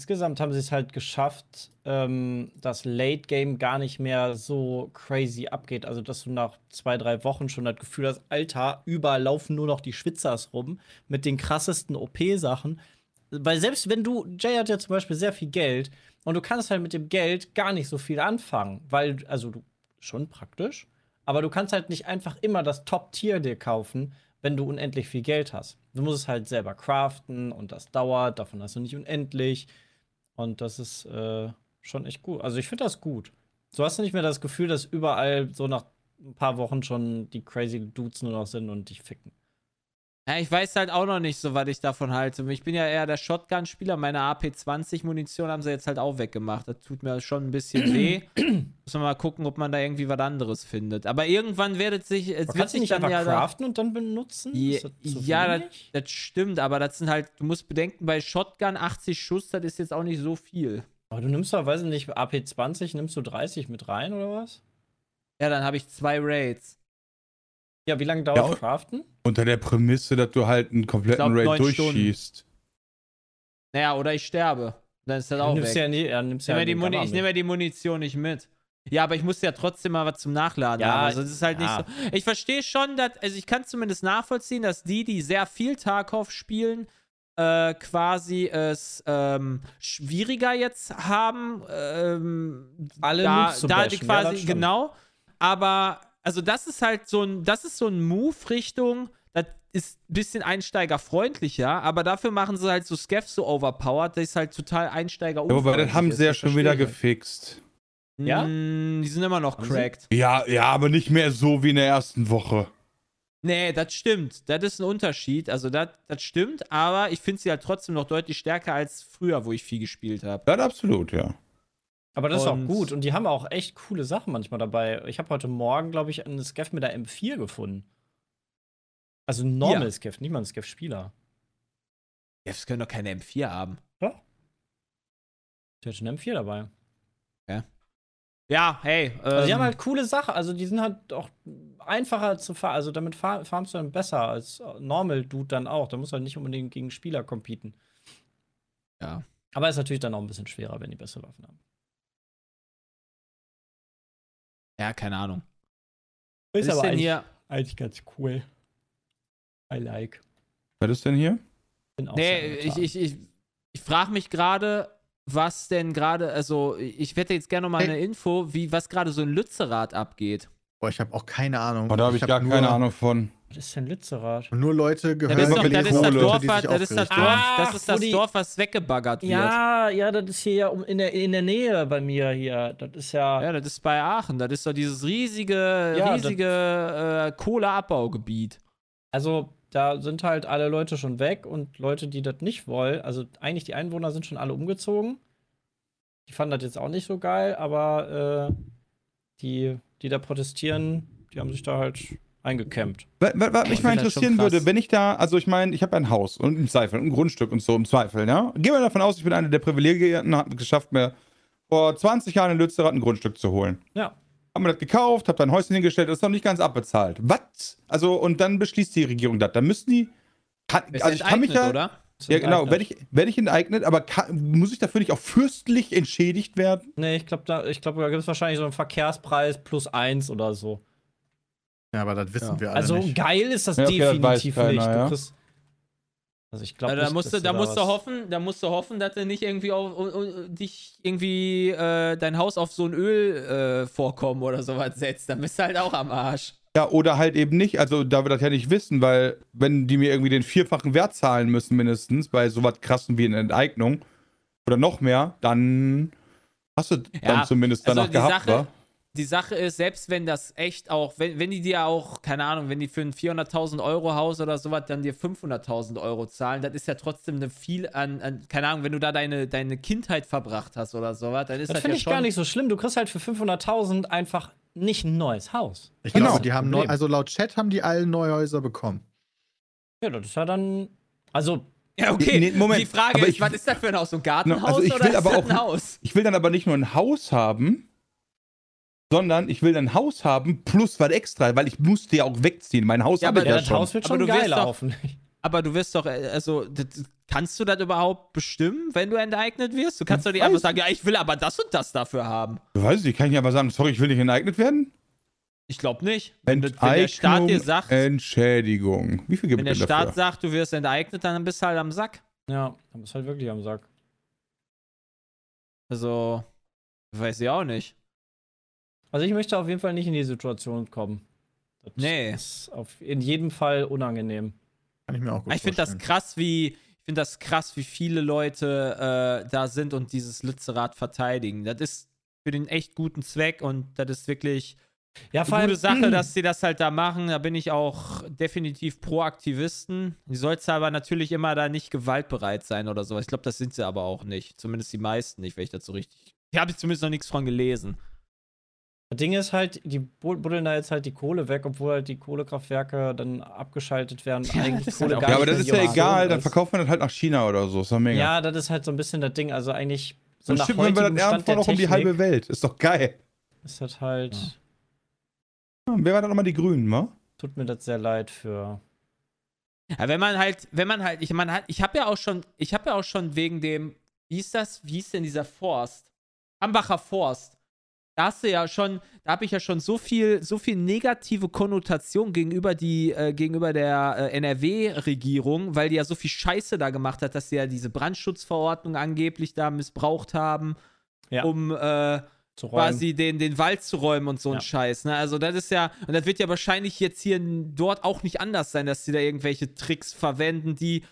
Insgesamt haben sie es halt geschafft, ähm, dass Late Game gar nicht mehr so crazy abgeht. Also, dass du nach zwei, drei Wochen schon das Gefühl hast, Alter, überall laufen nur noch die Schwitzers rum mit den krassesten OP-Sachen. Weil selbst wenn du, Jay hat ja zum Beispiel sehr viel Geld und du kannst halt mit dem Geld gar nicht so viel anfangen, weil, also du, schon praktisch, aber du kannst halt nicht einfach immer das Top-Tier dir kaufen, wenn du unendlich viel Geld hast. Du musst es halt selber craften und das dauert, davon hast du nicht unendlich. Und das ist äh, schon echt gut. Also ich finde das gut. So hast du nicht mehr das Gefühl, dass überall so nach ein paar Wochen schon die crazy Dudes nur noch sind und dich ficken. Ja, ich weiß halt auch noch nicht so, was ich davon halte. Ich bin ja eher der Shotgun-Spieler. Meine AP-20-Munition haben sie jetzt halt auch weggemacht. Das tut mir schon ein bisschen weh. Muss man mal gucken, ob man da irgendwie was anderes findet. Aber irgendwann wird sich. Es wird sich nicht dann einfach ja da- craften und dann benutzen? Ja, Ist das zu ja das, das stimmt, aber das sind halt, du musst bedenken, bei Shotgun 80 Schuss, das ist jetzt auch nicht so viel. Aber du nimmst doch, weiß ich nicht, AP20, nimmst du 30 mit rein oder was? Ja, dann habe ich zwei Raids. Ja, wie lange dauert Ja, Craften? Unter der Prämisse, dass du halt einen kompletten glaub, Raid durchschießt. Naja, oder ich sterbe. Dann ist das auch nimmst weg. ja, nie, ja, nimmst Ich ja nehme, Gamma ich nehme ja die Munition nicht mit. Ja, aber ich muss ja trotzdem mal was zum Nachladen Ja, haben. Also das ist halt ja. nicht so. Ich verstehe schon, dass, also ich kann zumindest nachvollziehen, dass die, die sehr viel Tarkov spielen, äh, quasi es ähm, schwieriger jetzt haben. Ähm, Alle da, zu da die Ja, quasi, stimmt. genau. Aber also das ist halt so ein, das ist so ein Move Richtung, das ist ein bisschen einsteigerfreundlicher, aber dafür machen sie halt so Scaff so overpowered, das ist halt total einsteiger Ja, aber das haben sie ja schon wieder gefixt. Ja? Mm, die sind immer noch cracked. Ja, ja, aber nicht mehr so wie in der ersten Woche. Nee, das stimmt. Das ist ein Unterschied. Also, das, das stimmt, aber ich finde sie halt trotzdem noch deutlich stärker als früher, wo ich viel gespielt habe. Das absolut, ja. Aber das ist auch Und- gut. Und die haben auch echt coole Sachen manchmal dabei. Ich habe heute Morgen, glaube ich, einen Scaff mit der M4 gefunden. Also ein normal Ja. Scaff, nicht mal ein Scaff-Spieler. Jetzt können doch keine M4 haben. Ja. Der hat eine M4 dabei. Ja, hey. Ähm, Also die haben halt coole Sachen. Also die sind halt auch einfacher zu fahren. Also damit fahr farmst du dann besser als Normal Dude dann auch. Da musst du halt nicht unbedingt gegen Spieler competen. Ja. Aber ist natürlich dann auch ein bisschen schwerer, wenn die bessere Waffen haben. Ja, keine Ahnung. Ist, Was aber denn eigentlich, hier? eigentlich ganz cool. I like. Was ist denn hier? Bin auch Nee, ich, ich, ich, ich frage mich gerade, was denn gerade, also ich hätte jetzt gerne noch mal Hey. eine Info, wie was gerade so in Lützerath abgeht. Boah, ich habe auch keine Ahnung. Oh, da habe ich, hab gar keine Ahnung von. Was ist denn Lützerath? Nur Leute Ja, gehört, das ist doch, das ist das. Dorf, das ist das. Dorf, das ist das Dorf, was weggebaggert wird. Ja, ja, das ist hier ja um, in, der, in der Nähe bei mir hier. Das ist ja. Ja, das ist bei Aachen. Das ist doch dieses riesige, Ja, riesige äh, Kohleabbaugebiet. Also, da sind halt alle Leute schon weg und Leute, die das nicht wollen. Also, eigentlich die Einwohner sind schon alle umgezogen. Die fanden das jetzt auch nicht so geil, aber äh, die, die da protestieren, die haben sich da halt eingekämmt. Was, was, mich ich mal das interessieren würde, wenn ich da, also ich meine, ich habe ein Haus und im Zweifel ein Grundstück und so im Zweifel, ja. Gehen wir davon aus, ich bin einer der Privilegierten, hat es geschafft, mir vor 20 Jahren in Lützerath ein Grundstück zu holen. Ja. Hab mir das gekauft, hab da ein Häuschen hingestellt, ist noch nicht ganz abbezahlt. Was? Also, und dann beschließt die Regierung das. Dann müssen die. Kann, Ist also ich kann mich ja. oder? Ja, genau, werde ich, werd ich enteignet, aber kann, muss ich dafür nicht auch fürstlich entschädigt werden? Nee, ich glaube, da, ich glaub, da gibt es wahrscheinlich so einen Verkehrspreis plus eins oder so. Ja, aber das wissen Ja. wir alle Also nicht. geil ist das Ja, okay, das definitiv keiner, nicht. Du ja. kriegst, also ich glaube, Ja, da musst du, da musst du hoffen, da musst du hoffen, dass du nicht irgendwie auf, u- u- dich irgendwie äh, dein Haus auf so ein Ölvorkommen äh, Vorkommen oder sowas setzt. Dann bist du halt auch am Arsch. Ja, oder halt eben nicht. Also, da wir das ja nicht wissen, weil, wenn die mir irgendwie den vierfachen Wert zahlen müssen, mindestens, bei sowas krassen wie eine Enteignung oder noch mehr, dann hast du Ja, dann zumindest also danach die gehabt, Sache-? Die Sache ist, selbst wenn das echt auch, wenn, wenn die dir auch, keine Ahnung, wenn die für ein 400.000 Euro Haus oder sowas dann dir 500.000 Euro zahlen, das ist ja trotzdem eine viel an, an, keine Ahnung, wenn du da deine, deine Kindheit verbracht hast oder sowas, dann ist das, Das finde ja ich schon. gar nicht so schlimm. Du kriegst halt für 500.000 einfach nicht ein neues Haus. Ich Genau. glaube, die haben neu, also laut Chat haben die alle neue Häuser bekommen. Ja, das ist ja dann. Also, Ja, okay. Nee, Moment, die Frage aber ist, ich- was ist das für ein Haus? So ein Gartenhaus Also ich oder will ist aber das auch- ein Haus? Ich will dann aber nicht nur ein Haus haben, sondern ich will ein Haus haben plus was extra, weil ich musste ja auch wegziehen. Mein Haus Ja, habe aber ich ja, ja das schon. Haus wird Aber schon du wirst geil doch- laufen. Aber du wirst doch, äh, also, das, kannst du das überhaupt bestimmen, wenn du enteignet wirst? Du kannst doch nicht einfach sagen, ja, ich will aber das und das dafür haben. Du weißt nicht, kann ich aber sagen, sorry, ich will nicht enteignet werden? Ich glaube nicht. Wenn, wenn der Staat Enteignung, dir sagt, Entschädigung. Wie viel gibt wenn es der denn Staat dafür? sagt, du wirst enteignet, dann bist du halt am Sack. Ja, dann bist halt wirklich am Sack. Also, weiß ich auch nicht. Also, ich möchte auf jeden Fall nicht in die Situation kommen. Das Nee. ist auf, in jedem Fall unangenehm. Kann ich mir auch gut Ich finde das vorstellen. krass, wie ich finde das krass, wie viele Leute äh, da sind und dieses Lützerath verteidigen. Das ist für den echt guten Zweck und das ist wirklich Ja, eine gute Sache, dass sie das halt da machen. Da bin ich auch definitiv pro Aktivisten. Die sollst aber natürlich immer da nicht gewaltbereit sein oder sowas. Ich glaube, das sind sie aber auch nicht. Zumindest die meisten nicht, wenn ich das so richtig. Ich habe zumindest noch nichts von gelesen. Das Ding ist halt, die bu- buddeln da jetzt halt die Kohle weg, obwohl halt die Kohlekraftwerke dann abgeschaltet werden. Ja, Eigentlich Kohle halt gar Ja, aber das ist ja egal, dann ist. verkauft man das halt nach China oder so. Ist doch mega. Ja, das ist halt so ein bisschen das Ding. Also eigentlich so dann nach schippen wir das heutigem Stand der noch um die halbe Welt. Ist doch geil. ist das halt, Ja. Wer war da nochmal die Grünen, wa? tut mir das sehr leid für. Ja, wenn man halt, wenn man halt, ich meine, ich habe ja auch schon, ich habe ja auch schon wegen dem, wie ist das, wie ist denn dieser Forst? Hambacher Forst. Da hast du ja schon, da habe ich ja schon so viel, so viel negative Konnotation gegenüber die, äh, gegenüber der äh, NRW-Regierung, weil die ja so viel Scheiße da gemacht hat, dass sie ja diese Brandschutzverordnung angeblich da missbraucht haben, Ja. um, äh, quasi den, den Wald zu räumen und so ein Ja. Scheiß. Ne? Also das ist ja, und das wird ja wahrscheinlich jetzt hier dort auch nicht anders sein, dass sie da irgendwelche Tricks verwenden, die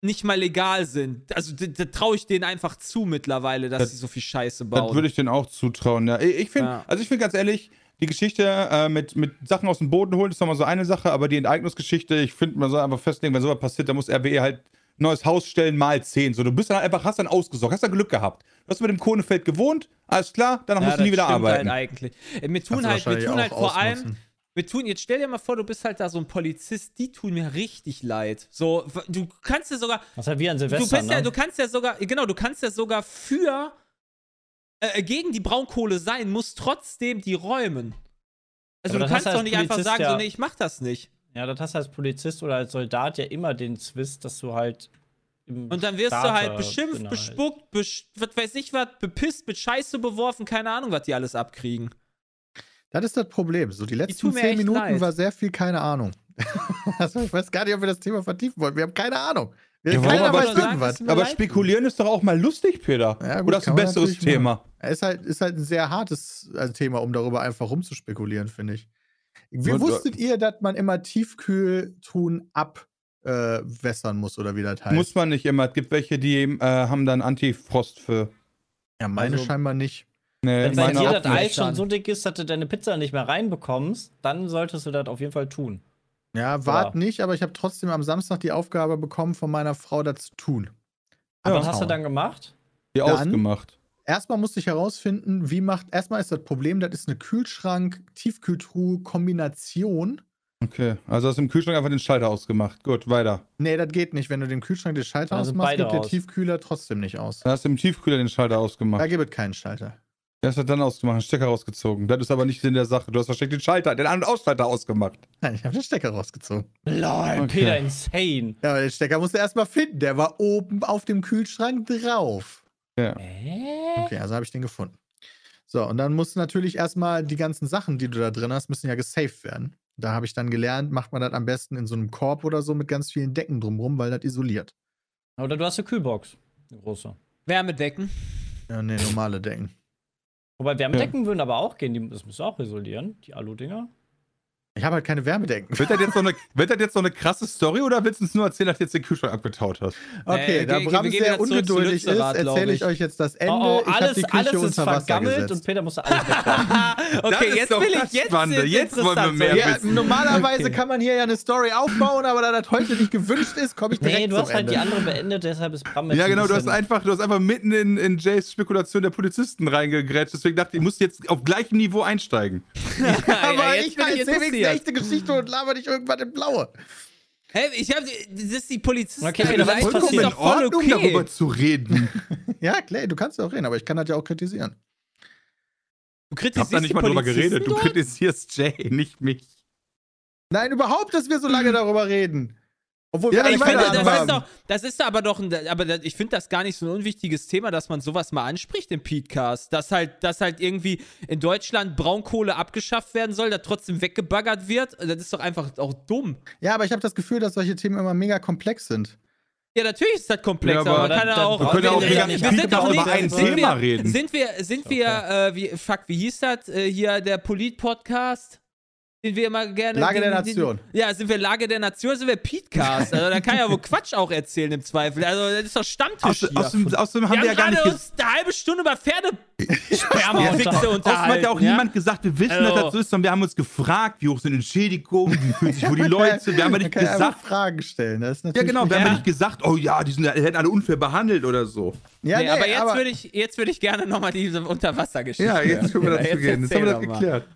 nicht mal legal sind. Also da, da traue ich denen einfach zu mittlerweile, dass Das- sie so viel Scheiße Das bauen. würde ich denen auch zutrauen, ja. Ich, ich finde, Ja. also ich finde ganz ehrlich, die Geschichte äh, mit, mit Sachen aus dem Boden holen ist nochmal so eine Sache, aber die Enteignungsgeschichte, ich finde, man soll einfach festlegen, wenn sowas passiert, dann muss RWE halt ein neues Haus stellen mal 10. So, du bist dann einfach, hast dann ausgesorgt, hast dann Glück gehabt. Du hast mit dem Kohnefeld gewohnt, alles klar, danach musst du das nie wieder stimmt arbeiten. Halt eigentlich. Äh, Mir tun Kannst halt, mir tun halt vor allem, ausnutzen. Mir tun, jetzt stell dir mal vor, du bist halt da so ein Polizist, die tun mir richtig leid. So, du kannst dir sogar, Das ist halt wie an du Silvester, bist ja, ne? du kannst ja sogar, genau, du kannst ja sogar für, äh, gegen die Braunkohle sein, musst trotzdem die räumen. Also Aber du kannst du doch nicht einfach Polizist sagen, ja- so, nee, ich mach das nicht. Ja, das hast du als Polizist oder als Soldat ja immer den Zwist, dass du halt Und dann wirst du Starter halt beschimpft, halt. bespuckt, besch was weiß ich was, bepisst, mit Scheiße beworfen, keine Ahnung, was die alles abkriegen. Das ist das Problem. So, die letzten zehn Minuten leid. war sehr viel keine Ahnung. also, ich weiß gar nicht, ob wir das Thema vertiefen wollen. Wir haben keine Ahnung. Wir, Ja, keiner aber weiß irgendwas. Aber leid spekulieren ist doch auch mal lustig, Peter. Ja, gut, Oder kann ein besseres Thema? Es ist halt, ist halt ein sehr hartes also, Thema, um darüber einfach rumzuspekulieren, finde ich. Wie Und, äh, wusstet ihr, dass man immer Tiefkühltun abwässern muss oder wie das heißt? Muss man nicht immer. Es gibt welche, die äh, haben dann Antifrost für. ja, meine Also- scheinbar nicht. Nee, Wenn bei dir das. Eis schon so dick ist, dass du deine Pizza nicht mehr reinbekommst, dann solltest du das auf jeden Fall tun. Ja, wart Ja. nicht, aber ich habe trotzdem am Samstag die Aufgabe bekommen, von meiner Frau das zu tun. Aber Ja. was hast du dann gemacht? Die Dann- ausgemacht. Erstmal musste ich herausfinden, wie macht. Erstmal ist das Problem, das ist eine Kühlschrank-Tiefkühltruhe-Kombination. Okay, also hast du im Kühlschrank einfach den Schalter ausgemacht. Gut, weiter. Nee, das geht nicht. Wenn du dem Kühlschrank den Schalter Also ausmachst, geht der. Tiefkühler trotzdem nicht aus. Dann hast du im Tiefkühler den Schalter Da ausgemacht. gibt es keinen Schalter. Der hast du dann ausgemacht, einen Stecker rausgezogen. Das ist aber nicht Sinn der Sache. Du hast wahrscheinlich den Schalter, den An- und Ausschalter ausgemacht. Nein, ich habe den Stecker rausgezogen. Lol, Okay. Peter, insane. Ja, aber den Stecker musst du erstmal finden. Der war oben auf dem Kühlschrank drauf. Ja. Hä? Okay, also habe ich den gefunden. So, und dann musst du natürlich erstmal die ganzen Sachen, die du da drin hast, müssen ja gesaved werden. Da habe ich dann gelernt, macht man das am besten in so einem Korb oder so mit ganz vielen Decken drumrum, weil das isoliert. Oder du hast eine Kühlbox. Eine große. Wärmedecken. Ja, nee, normale Decken. Wobei Wärmedecken würden aber auch gehen. Die, das müsst ihr auch isolieren, die Alu-Dinger. Ich habe halt keine Wärmedecken. Wird das, jetzt so eine, wird das jetzt so eine krasse Story oder willst du uns nur erzählen, dass du jetzt den Kühlschrank abgetaut hast? Okay, Äh, da Bram sehr ungeduldig ist, erzähle ich ich. euch jetzt das Ende. Oh, oh, ich habe alles, die Küche alles ist vergammelt gesetzt. und Peter musste alles wegwerfen. okay, jetzt will ich jetzt. Spannende. Jetzt wollen wir mehr Ja, wissen. normalerweise Okay. kann man hier ja eine Story aufbauen, aber da das heute nicht gewünscht ist, komme ich direkt nee, du hast halt Ende. die andere beendet, deshalb ist Bram jetzt Ja, genau, du hast einfach, du hast einfach mitten in, in Jays Spekulation der Polizisten reingegrätscht. Deswegen dachte ich, ich muss jetzt auf gleichem Niveau einsteigen. aber ja, ich jetzt bin ich erzähle wenigstens eine echte Geschichte und laber nicht irgendwann im Blaue. Hey, ich hab, das ist die Polizisten. Okay, ist das ist doch voll Ordnung, okay. darüber zu reden. Ja, klar, du kannst ja auch reden, aber ich kann das ja auch kritisieren. Du Ich hab kritisierst da nicht mal drüber geredet. Du dort? kritisierst Jay, nicht mich. Nein, überhaupt, dass wir so lange darüber reden. Obwohl Ja, wir Ich finde, das ist doch, das ist aber doch, ein, aber ich finde das gar nicht so ein unwichtiges Thema, dass man sowas mal anspricht im Podcast. Dass halt, dass halt irgendwie in Deutschland Braunkohle abgeschafft werden soll, da trotzdem weggebaggert wird. Das ist doch einfach auch dumm. Ja, aber ich habe das Gefühl, dass solche Themen immer mega komplex sind. Ja, natürlich ist das komplex, Ja, aber, aber man dann- kann ja dann auch. Wir können ja auch wir, die wir, sind doch über nicht. ein sind Thema wir, reden. Sind wir, sind wir, äh, wie, fuck, wie hieß das? Äh, hier der Polit-Podcast? Den wir immer gerne. Lage den, der Nation. Den, ja, sind wir Lage der Nation, sind wir Pete-Cast. Also, da kann ja wohl Quatsch auch erzählen im Zweifel. Also, das ist doch Stammtisch Aus, hier. außerdem, außerdem haben wir wir ja haben gar nicht gerade gesagt. uns eine halbe Stunde über Pferdesperma Sperma und Wichse unter- unterhalten. Außerdem hat ja auch ja? niemand gesagt, wir wissen, Also- dass das so ist, sondern wir haben uns gefragt, wie hoch sind Entschädigungen, wie fühlen sich wohl die Leute. Wir haben ja nicht ja gesagt. Fragen stellen. Das ist Ja, genau, wir haben Ja. ja nicht gesagt, oh ja, die sind, die werden alle unfair behandelt oder so. Ja, nee, nee, aber jetzt würde ich, jetzt würd ich gerne nochmal diese Unterwassergeschichte. Ja, jetzt können wir Ja, dazu jetzt gehen. Jetzt haben wir das geklärt.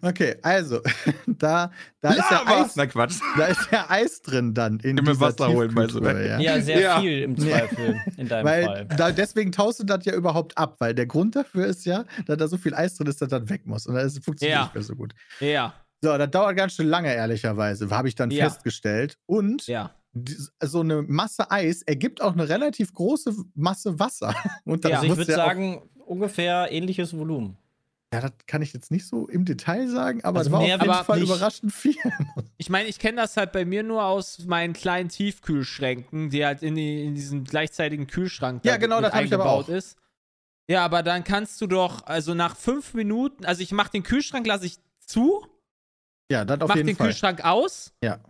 Okay, also, da, da, ist ja! Eis, Na Quatsch. da ist ja Eis drin dann in dieser Wasser holen, by the Tiefkühltruhe, way. ja. Ja, sehr Ja. viel im Zweifel in deinem Weil Fall. da, deswegen taust du das ja überhaupt ab, weil der Grund dafür ist ja, dass da so viel Eis drin ist, dass das weg muss. Und das funktioniert Ja. nicht mehr so gut. Ja, So, das dauert ganz schön lange, ehrlicherweise, habe ich dann Ja. festgestellt. Und ja. So eine Masse Eis ergibt auch eine relativ große Masse Wasser. Und Ja, Also ich würde ja sagen, ungefähr ähnliches Volumen. Ja, das kann ich jetzt nicht so im Detail sagen, aber Also es war auf jeden Fall nicht. überraschend viel. Ich meine, ich kenne das halt bei mir nur aus meinen kleinen Tiefkühlschränken, die halt in, die, in diesen gleichzeitigen Kühlschrank Ja, genau, das hab ich aber eingebaut auch. ist. Ja, aber dann kannst du doch, also nach fünf Minuten, also ich mach den Kühlschrank, lasse ich zu, Ja, das auf mach jeden den Fall. Kühlschrank aus. Ja.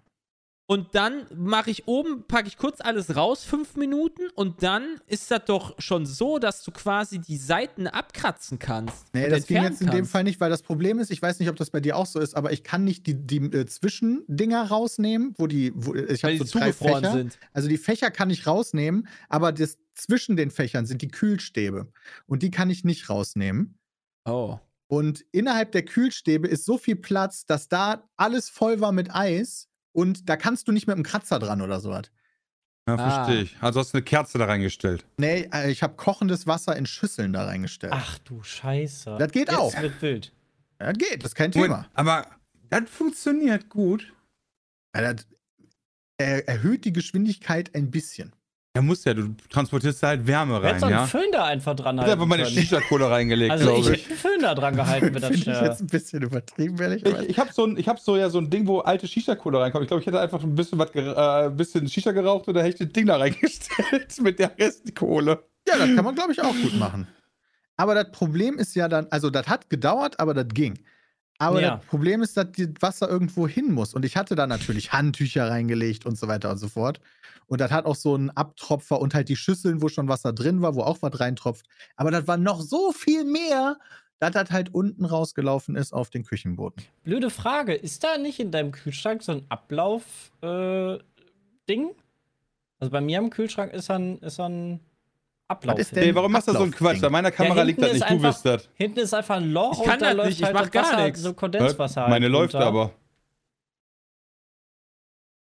Und dann mache ich oben, packe ich kurz alles raus, fünf Minuten. Und dann ist das doch schon so, dass du quasi die Seiten abkratzen kannst. Nee, das ging jetzt in dem kannst. Fall nicht, weil das Problem ist, ich weiß nicht, ob das bei dir auch so ist, aber ich kann nicht die, die äh, Zwischendinger rausnehmen, wo die, wo, ich weil habe so drei zugefroren Fächer. sind. Also die Fächer kann ich rausnehmen, aber das zwischen den Fächern sind die Kühlstäbe. Und die kann ich nicht rausnehmen. Oh. Und innerhalb der Kühlstäbe ist so viel Platz, dass da alles voll war mit Eis und da kannst du nicht mit einem Kratzer dran oder sowas. Ja, Ah. verstehe ich. Also hast du eine Kerze da reingestellt. Nee, äh, ich habe kochendes Wasser in Schüsseln da reingestellt. Ach du Scheiße. Das geht Jetzt auch. wird wild. Das geht, das ist kein Thema. aber das funktioniert gut. Ja, das er erhöht die Geschwindigkeit ein bisschen. Ja, muss ja, du transportierst da halt Wärme hätte rein, so einen ja? Föhn da einfach dran Ich halten einfach meine. Shisha-Kohle reingelegt, Also ich glaube hätte ich. einen Föhn da dran gehalten, wenn das Finde ich schneller. jetzt ein bisschen übertrieben, ehrlich Ich, ich habe so, ein, ich hab so ja so ein Ding, wo alte Shisha-Kohle reinkommt. Ich glaube, ich hätte einfach ein bisschen was äh, ein bisschen Shisha geraucht oder hätte ich das Ding da reingestellt mit der Restkohle. Ja, das kann man, glaube ich, auch gut machen. Aber das Problem ist ja dann, also das hat gedauert, aber das ging. Aber Ja. das Problem ist, dass das Wasser irgendwo hin muss. Und ich hatte da natürlich Handtücher reingelegt und so weiter und so fort. Und das hat auch so einen Abtropfer und halt die Schüsseln, wo schon Wasser drin war, wo auch was reintropft. Aber das war noch so viel mehr, dass das halt unten rausgelaufen ist auf den Küchenboden. Blöde Frage. Ist da nicht in deinem Kühlschrank so ein Ablauf-Ding? also bei mir im Kühlschrank ist ein, ist ein Ablauf. Was ist Nee, warum machst du so einen. Quatsch? Bei meiner Kamera hinten liegt das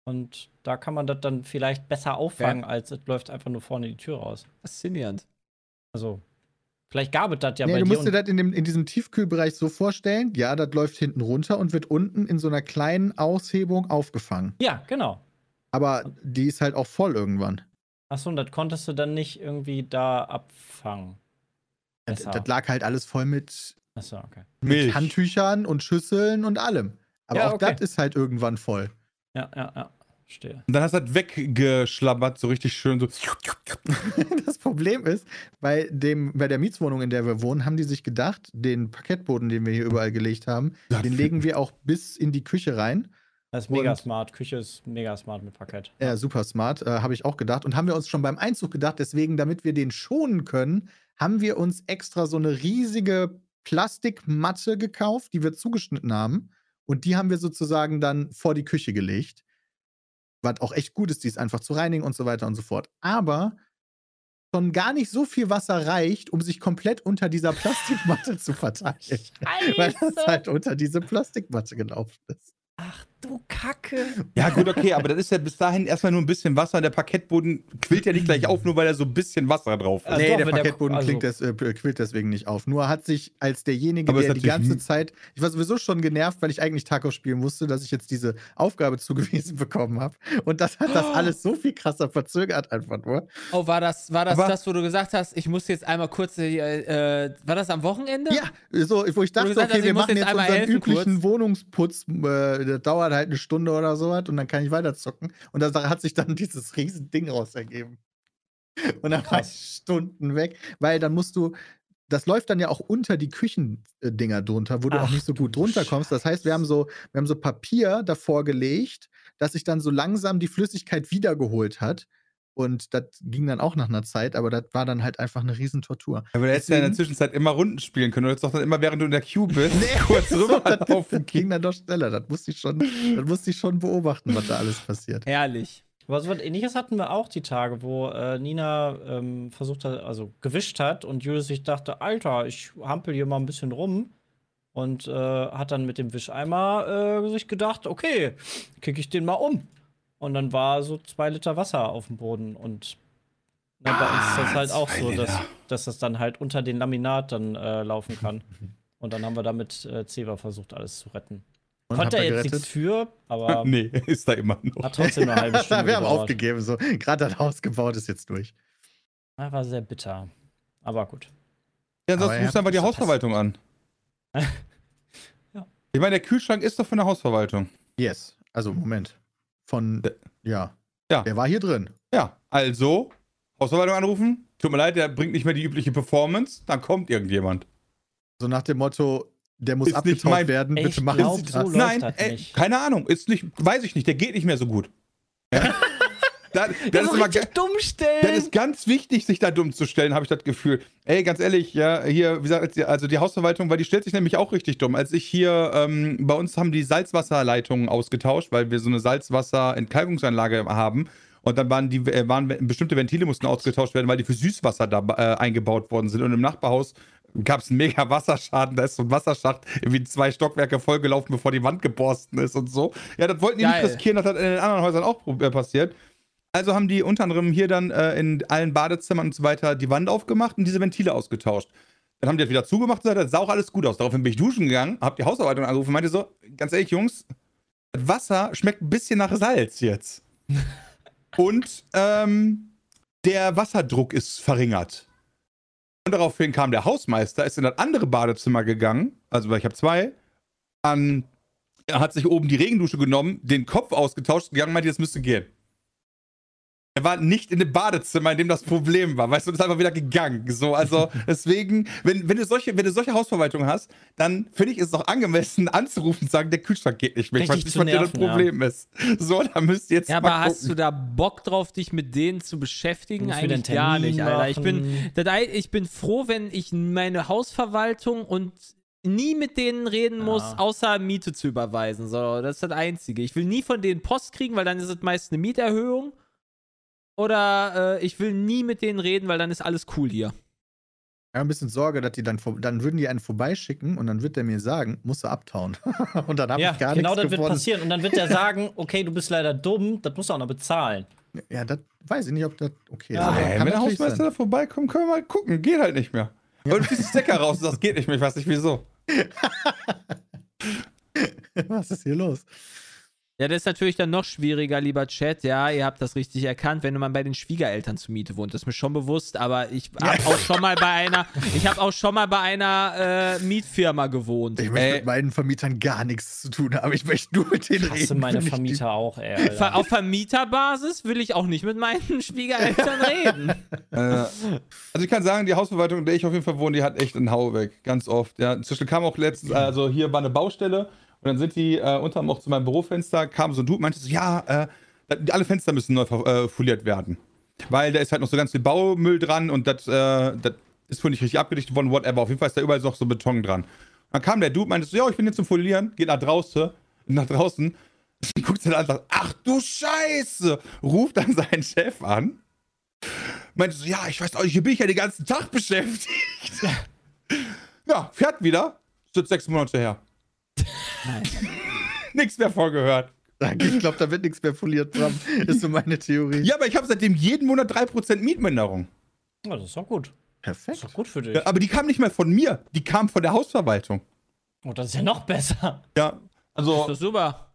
Und da kann man das dann vielleicht besser auffangen, als es läuft einfach nur vorne die Tür raus. Faszinierend. Also, vielleicht gab es das ja nee, bei du dir. musst dir das in, dem, in diesem Tiefkühlbereich so vorstellen, ja, das läuft hinten runter und wird unten in so einer kleinen Aushebung aufgefangen. ja, genau. Aber die ist halt auch voll irgendwann. Achso, und das konntest du dann nicht irgendwie da abfangen. Das, das lag halt alles voll mit, Achso, okay. mit. Handtüchern und Schüsseln und allem. Aber Ja, auch okay. das ist halt irgendwann voll. Ja, ja, ja. Verstehe. Und dann hast du das weggeschlabbert, so richtig schön so. Das Problem ist, bei, dem, bei der Mietswohnung, in der wir wohnen, haben die sich gedacht, den Parkettboden, den wir hier überall gelegt haben, Ja, den legen wir auch bis in die Küche rein. Das ist mega Und- smart. Küche ist mega smart mit Parkett. Ja, super smart, äh, habe ich auch gedacht. Und haben wir uns schon beim Einzug gedacht, deswegen, damit wir den schonen können, haben wir uns extra so eine riesige Plastikmatte gekauft, die wir zugeschnitten haben. Und die haben wir sozusagen dann vor die Küche gelegt. Was auch echt gut ist, die ist einfach zu reinigen und so weiter und so fort. Aber schon gar nicht so viel Wasser reicht, um sich komplett unter dieser Plastikmatte zu verteilen. Weil das halt unter diese Plastikmatte gelaufen ist. Ach du Kacke. Ja, gut, okay, aber das ist ja bis dahin erstmal nur ein bisschen Wasser. Der Parkettboden quillt ja nicht gleich auf, nur weil da so ein bisschen Wasser drauf ist. Also nee, doch, der wenn der- Parkettboden also- klingt des, äh, quillt deswegen nicht auf. Nur hat sich als derjenige, Aber der die ganze Zeit, ich war sowieso schon genervt, weil ich eigentlich Taco spielen musste, dass ich jetzt diese Aufgabe zugewiesen bekommen habe. Und das hat das alles so viel krasser verzögert, einfach nur. Oh, war das, war das Aber- das, wo du gesagt hast, ich muss jetzt einmal kurz, äh, äh, war das am Wochenende? Ja, so, wo ich dachte, gesagt okay, wir machen jetzt unseren helfen üblichen kurz. Wohnungsputz, äh, das dauert halt eine Stunde oder so was und dann kann ich weiter zocken. Und da hat sich dann dieses riesen Ding raus ergeben. Und dann war ich Stunden weg, weil dann musst du, das läuft dann ja auch unter die Küchendinger drunter, wo du auch Ach nicht so gut drunter kommst. Das heißt, wir haben so, wir haben so Papier davor gelegt, dass sich dann so langsam die Flüssigkeit wiedergeholt hat. Und das ging dann auch nach einer Zeit, aber das war dann halt einfach eine Riesentortur. Aber da hättest du ja in der Zwischenzeit immer Runden spielen können. Du hättest doch dann immer, während du in der Queue bist, kurz so, das, rüberlaufen das ging dann doch schneller. Das musste ich schon, das musste ich schon beobachten, was da alles passiert. Herrlich. Aber so was ähnliches hatten wir auch die Tage, wo äh, Nina ähm, versucht hat, also gewischt hat und Julius sich dachte, Alter, ich hampel hier mal ein bisschen rum. Und äh, hat dann mit dem Wischeimer äh, sich gedacht, okay, kicke ich den mal um. Und dann war so zwei Liter Wasser auf dem Boden. Und ne, bei uns ist das halt auch zwei so, dass, dass das dann halt unter den Laminat dann äh, laufen kann. Und dann haben wir damit äh, Zewa versucht, alles zu retten. Und Konnte er jetzt gerettet? nichts für, aber Nee, ist da immer noch. hat trotzdem eine halbe Stunde wir haben gedauert. aufgegeben, so. Gerade das Haus gebaut ist jetzt durch. Ja, war sehr bitter. Aber gut. Ja, sonst rufst du einfach die es Hausverwaltung an. Ja. Ich meine, der Kühlschrank ist doch von der Hausverwaltung. Yes. Also, Moment. Von, D- ja. Ja. Der war hier drin. Ja, also Hausverwaltung anrufen, tut mir leid, der bringt nicht mehr die übliche Performance, dann kommt irgendjemand. So nach dem Motto, der muss abgetaucht werden, Ich bitte Sie so Nein, das ey, nicht. keine Ahnung, ist nicht, weiß ich nicht, der geht nicht mehr so gut. Ja? Das, das, ist immer, dumm stellen. das ist ganz wichtig, sich da dumm zu stellen, habe ich das Gefühl. Ey, ganz ehrlich, ja, hier, wie gesagt, also die Hausverwaltung, weil die stellt sich nämlich auch richtig dumm. Als ich hier, ähm, bei uns haben die Salzwasserleitungen ausgetauscht, weil wir so eine Salzwasserentkalkungsanlage haben. Und dann waren die äh, waren bestimmte Ventile mussten ausgetauscht werden, weil die für Süßwasser da äh, eingebaut worden sind. Und im Nachbarhaus gab es einen mega Wasserschaden. Da ist so ein Wasserschacht irgendwie zwei Stockwerke vollgelaufen, bevor die Wand geborsten ist und so. Ja, das wollten die Geil. nicht riskieren, das hat in den anderen Häusern auch äh, passiert. Also haben die unter anderem hier dann äh, in allen Badezimmern und so weiter die Wand aufgemacht und diese Ventile ausgetauscht. Dann haben die das wieder zugemacht und gesagt, das sah auch alles gut aus. Daraufhin bin ich duschen gegangen, hab die Hausverwaltung angerufen und meinte so, ganz ehrlich, Jungs, das Wasser schmeckt ein bisschen nach Salz jetzt. und ähm, der Wasserdruck ist verringert. Und daraufhin kam der Hausmeister, ist in das andere Badezimmer gegangen, also weil ich habe zwei, an, er hat sich oben die Regendusche genommen, den Kopf ausgetauscht, gegangen, meinte, das müsste gehen. Er war nicht in dem Badezimmer, in dem das Problem war, weißt du, und ist einfach wieder gegangen. So, also deswegen, wenn, wenn, du solche, wenn du solche Hausverwaltung hast, dann finde ich es auch angemessen anzurufen und sagen, der Kühlschrank geht nicht mehr. Ich weiß nicht, was dir das nerven, ja. Problem ist. So, da müsst ihr jetzt Ja, mal aber hast gucken. du da Bock drauf, dich mit denen zu beschäftigen? Eigentlich gar nicht, Alter. Ich bin, ich bin froh, wenn ich meine Hausverwaltung und nie mit denen reden muss, Ja. außer Miete zu überweisen. So, das ist das Einzige. Ich will nie von denen Post kriegen, weil dann ist es meist eine Mieterhöhung. Oder äh, ich will nie mit denen reden, weil dann ist alles cool hier. Ja, ein bisschen Sorge, dass die dann, dann würden die einen vorbeischicken und dann wird der mir sagen, musst du abtauen. und dann habe ja, ich gar genau nichts das wird passieren. Und dann wird der sagen, okay, du bist leider dumm, das musst du auch noch bezahlen. Ja, das weiß ich nicht, ob das okay Ja, ist. Nein, wenn der Hausmeister sein. da vorbeikommt, können wir mal gucken. Geht halt nicht mehr. Aber du ziehst Stecker raus und sagst, geht nicht mehr. Ich weiß nicht wieso. Was ist hier los? Ja, das ist natürlich dann noch schwieriger, lieber Chat. Ja, ihr habt das richtig erkannt, wenn man bei den Schwiegereltern zur Miete wohnt. Das ist mir schon bewusst, aber ich habe auch schon mal bei einer, ich habe auch schon mal bei einer äh, Mietfirma gewohnt. Ich möchte Ey. mit meinen Vermietern gar nichts zu tun haben. Ich möchte nur mit denen Ich hasse reden. meine Vermieter auch, ey. Ver Alter. auf Vermieterbasis will ich auch nicht mit meinen Schwiegereltern reden. Äh, also ich kann sagen, die Hausverwaltung, in der ich auf jeden Fall wohne, die hat echt einen Hau weg. Ganz oft. Ja. Inzwischen kam auch letztens, also hier war eine Baustelle und dann sind die äh, unter auch zu meinem Bürofenster, kam so ein Dude, meinte so, ja, äh, alle Fenster müssen neu äh, foliert werden. Weil da ist halt noch so ganz viel Baumüll dran und das äh, das ist wohl nicht richtig abgedichtet worden, whatever. Auf jeden Fall ist da überall noch so Beton dran. Dann kam der Dude, meinte so, ja, ich bin jetzt zum Folieren, geht nach draußen, nach draußen, guckt dann an und sagt, ach du Scheiße, ruft dann seinen Chef an meinte so, ja, ich weiß auch, hier bin ich ja den ganzen Tag beschäftigt. ja, fährt wieder. Ist jetzt sechs Monate her. Nichts mehr vorgehört. Ich glaube, da wird nichts mehr foliert, Bram. Ist so meine Theorie. Ja, aber ich habe seitdem jeden Monat 3% Mietminderung. Ja, das ist doch gut. Das Perfekt. ist doch gut für dich. Ja, aber die kam nicht mehr von mir, die kam von der Hausverwaltung. Oh, das ist ja noch besser. Ja, Das also, ist super.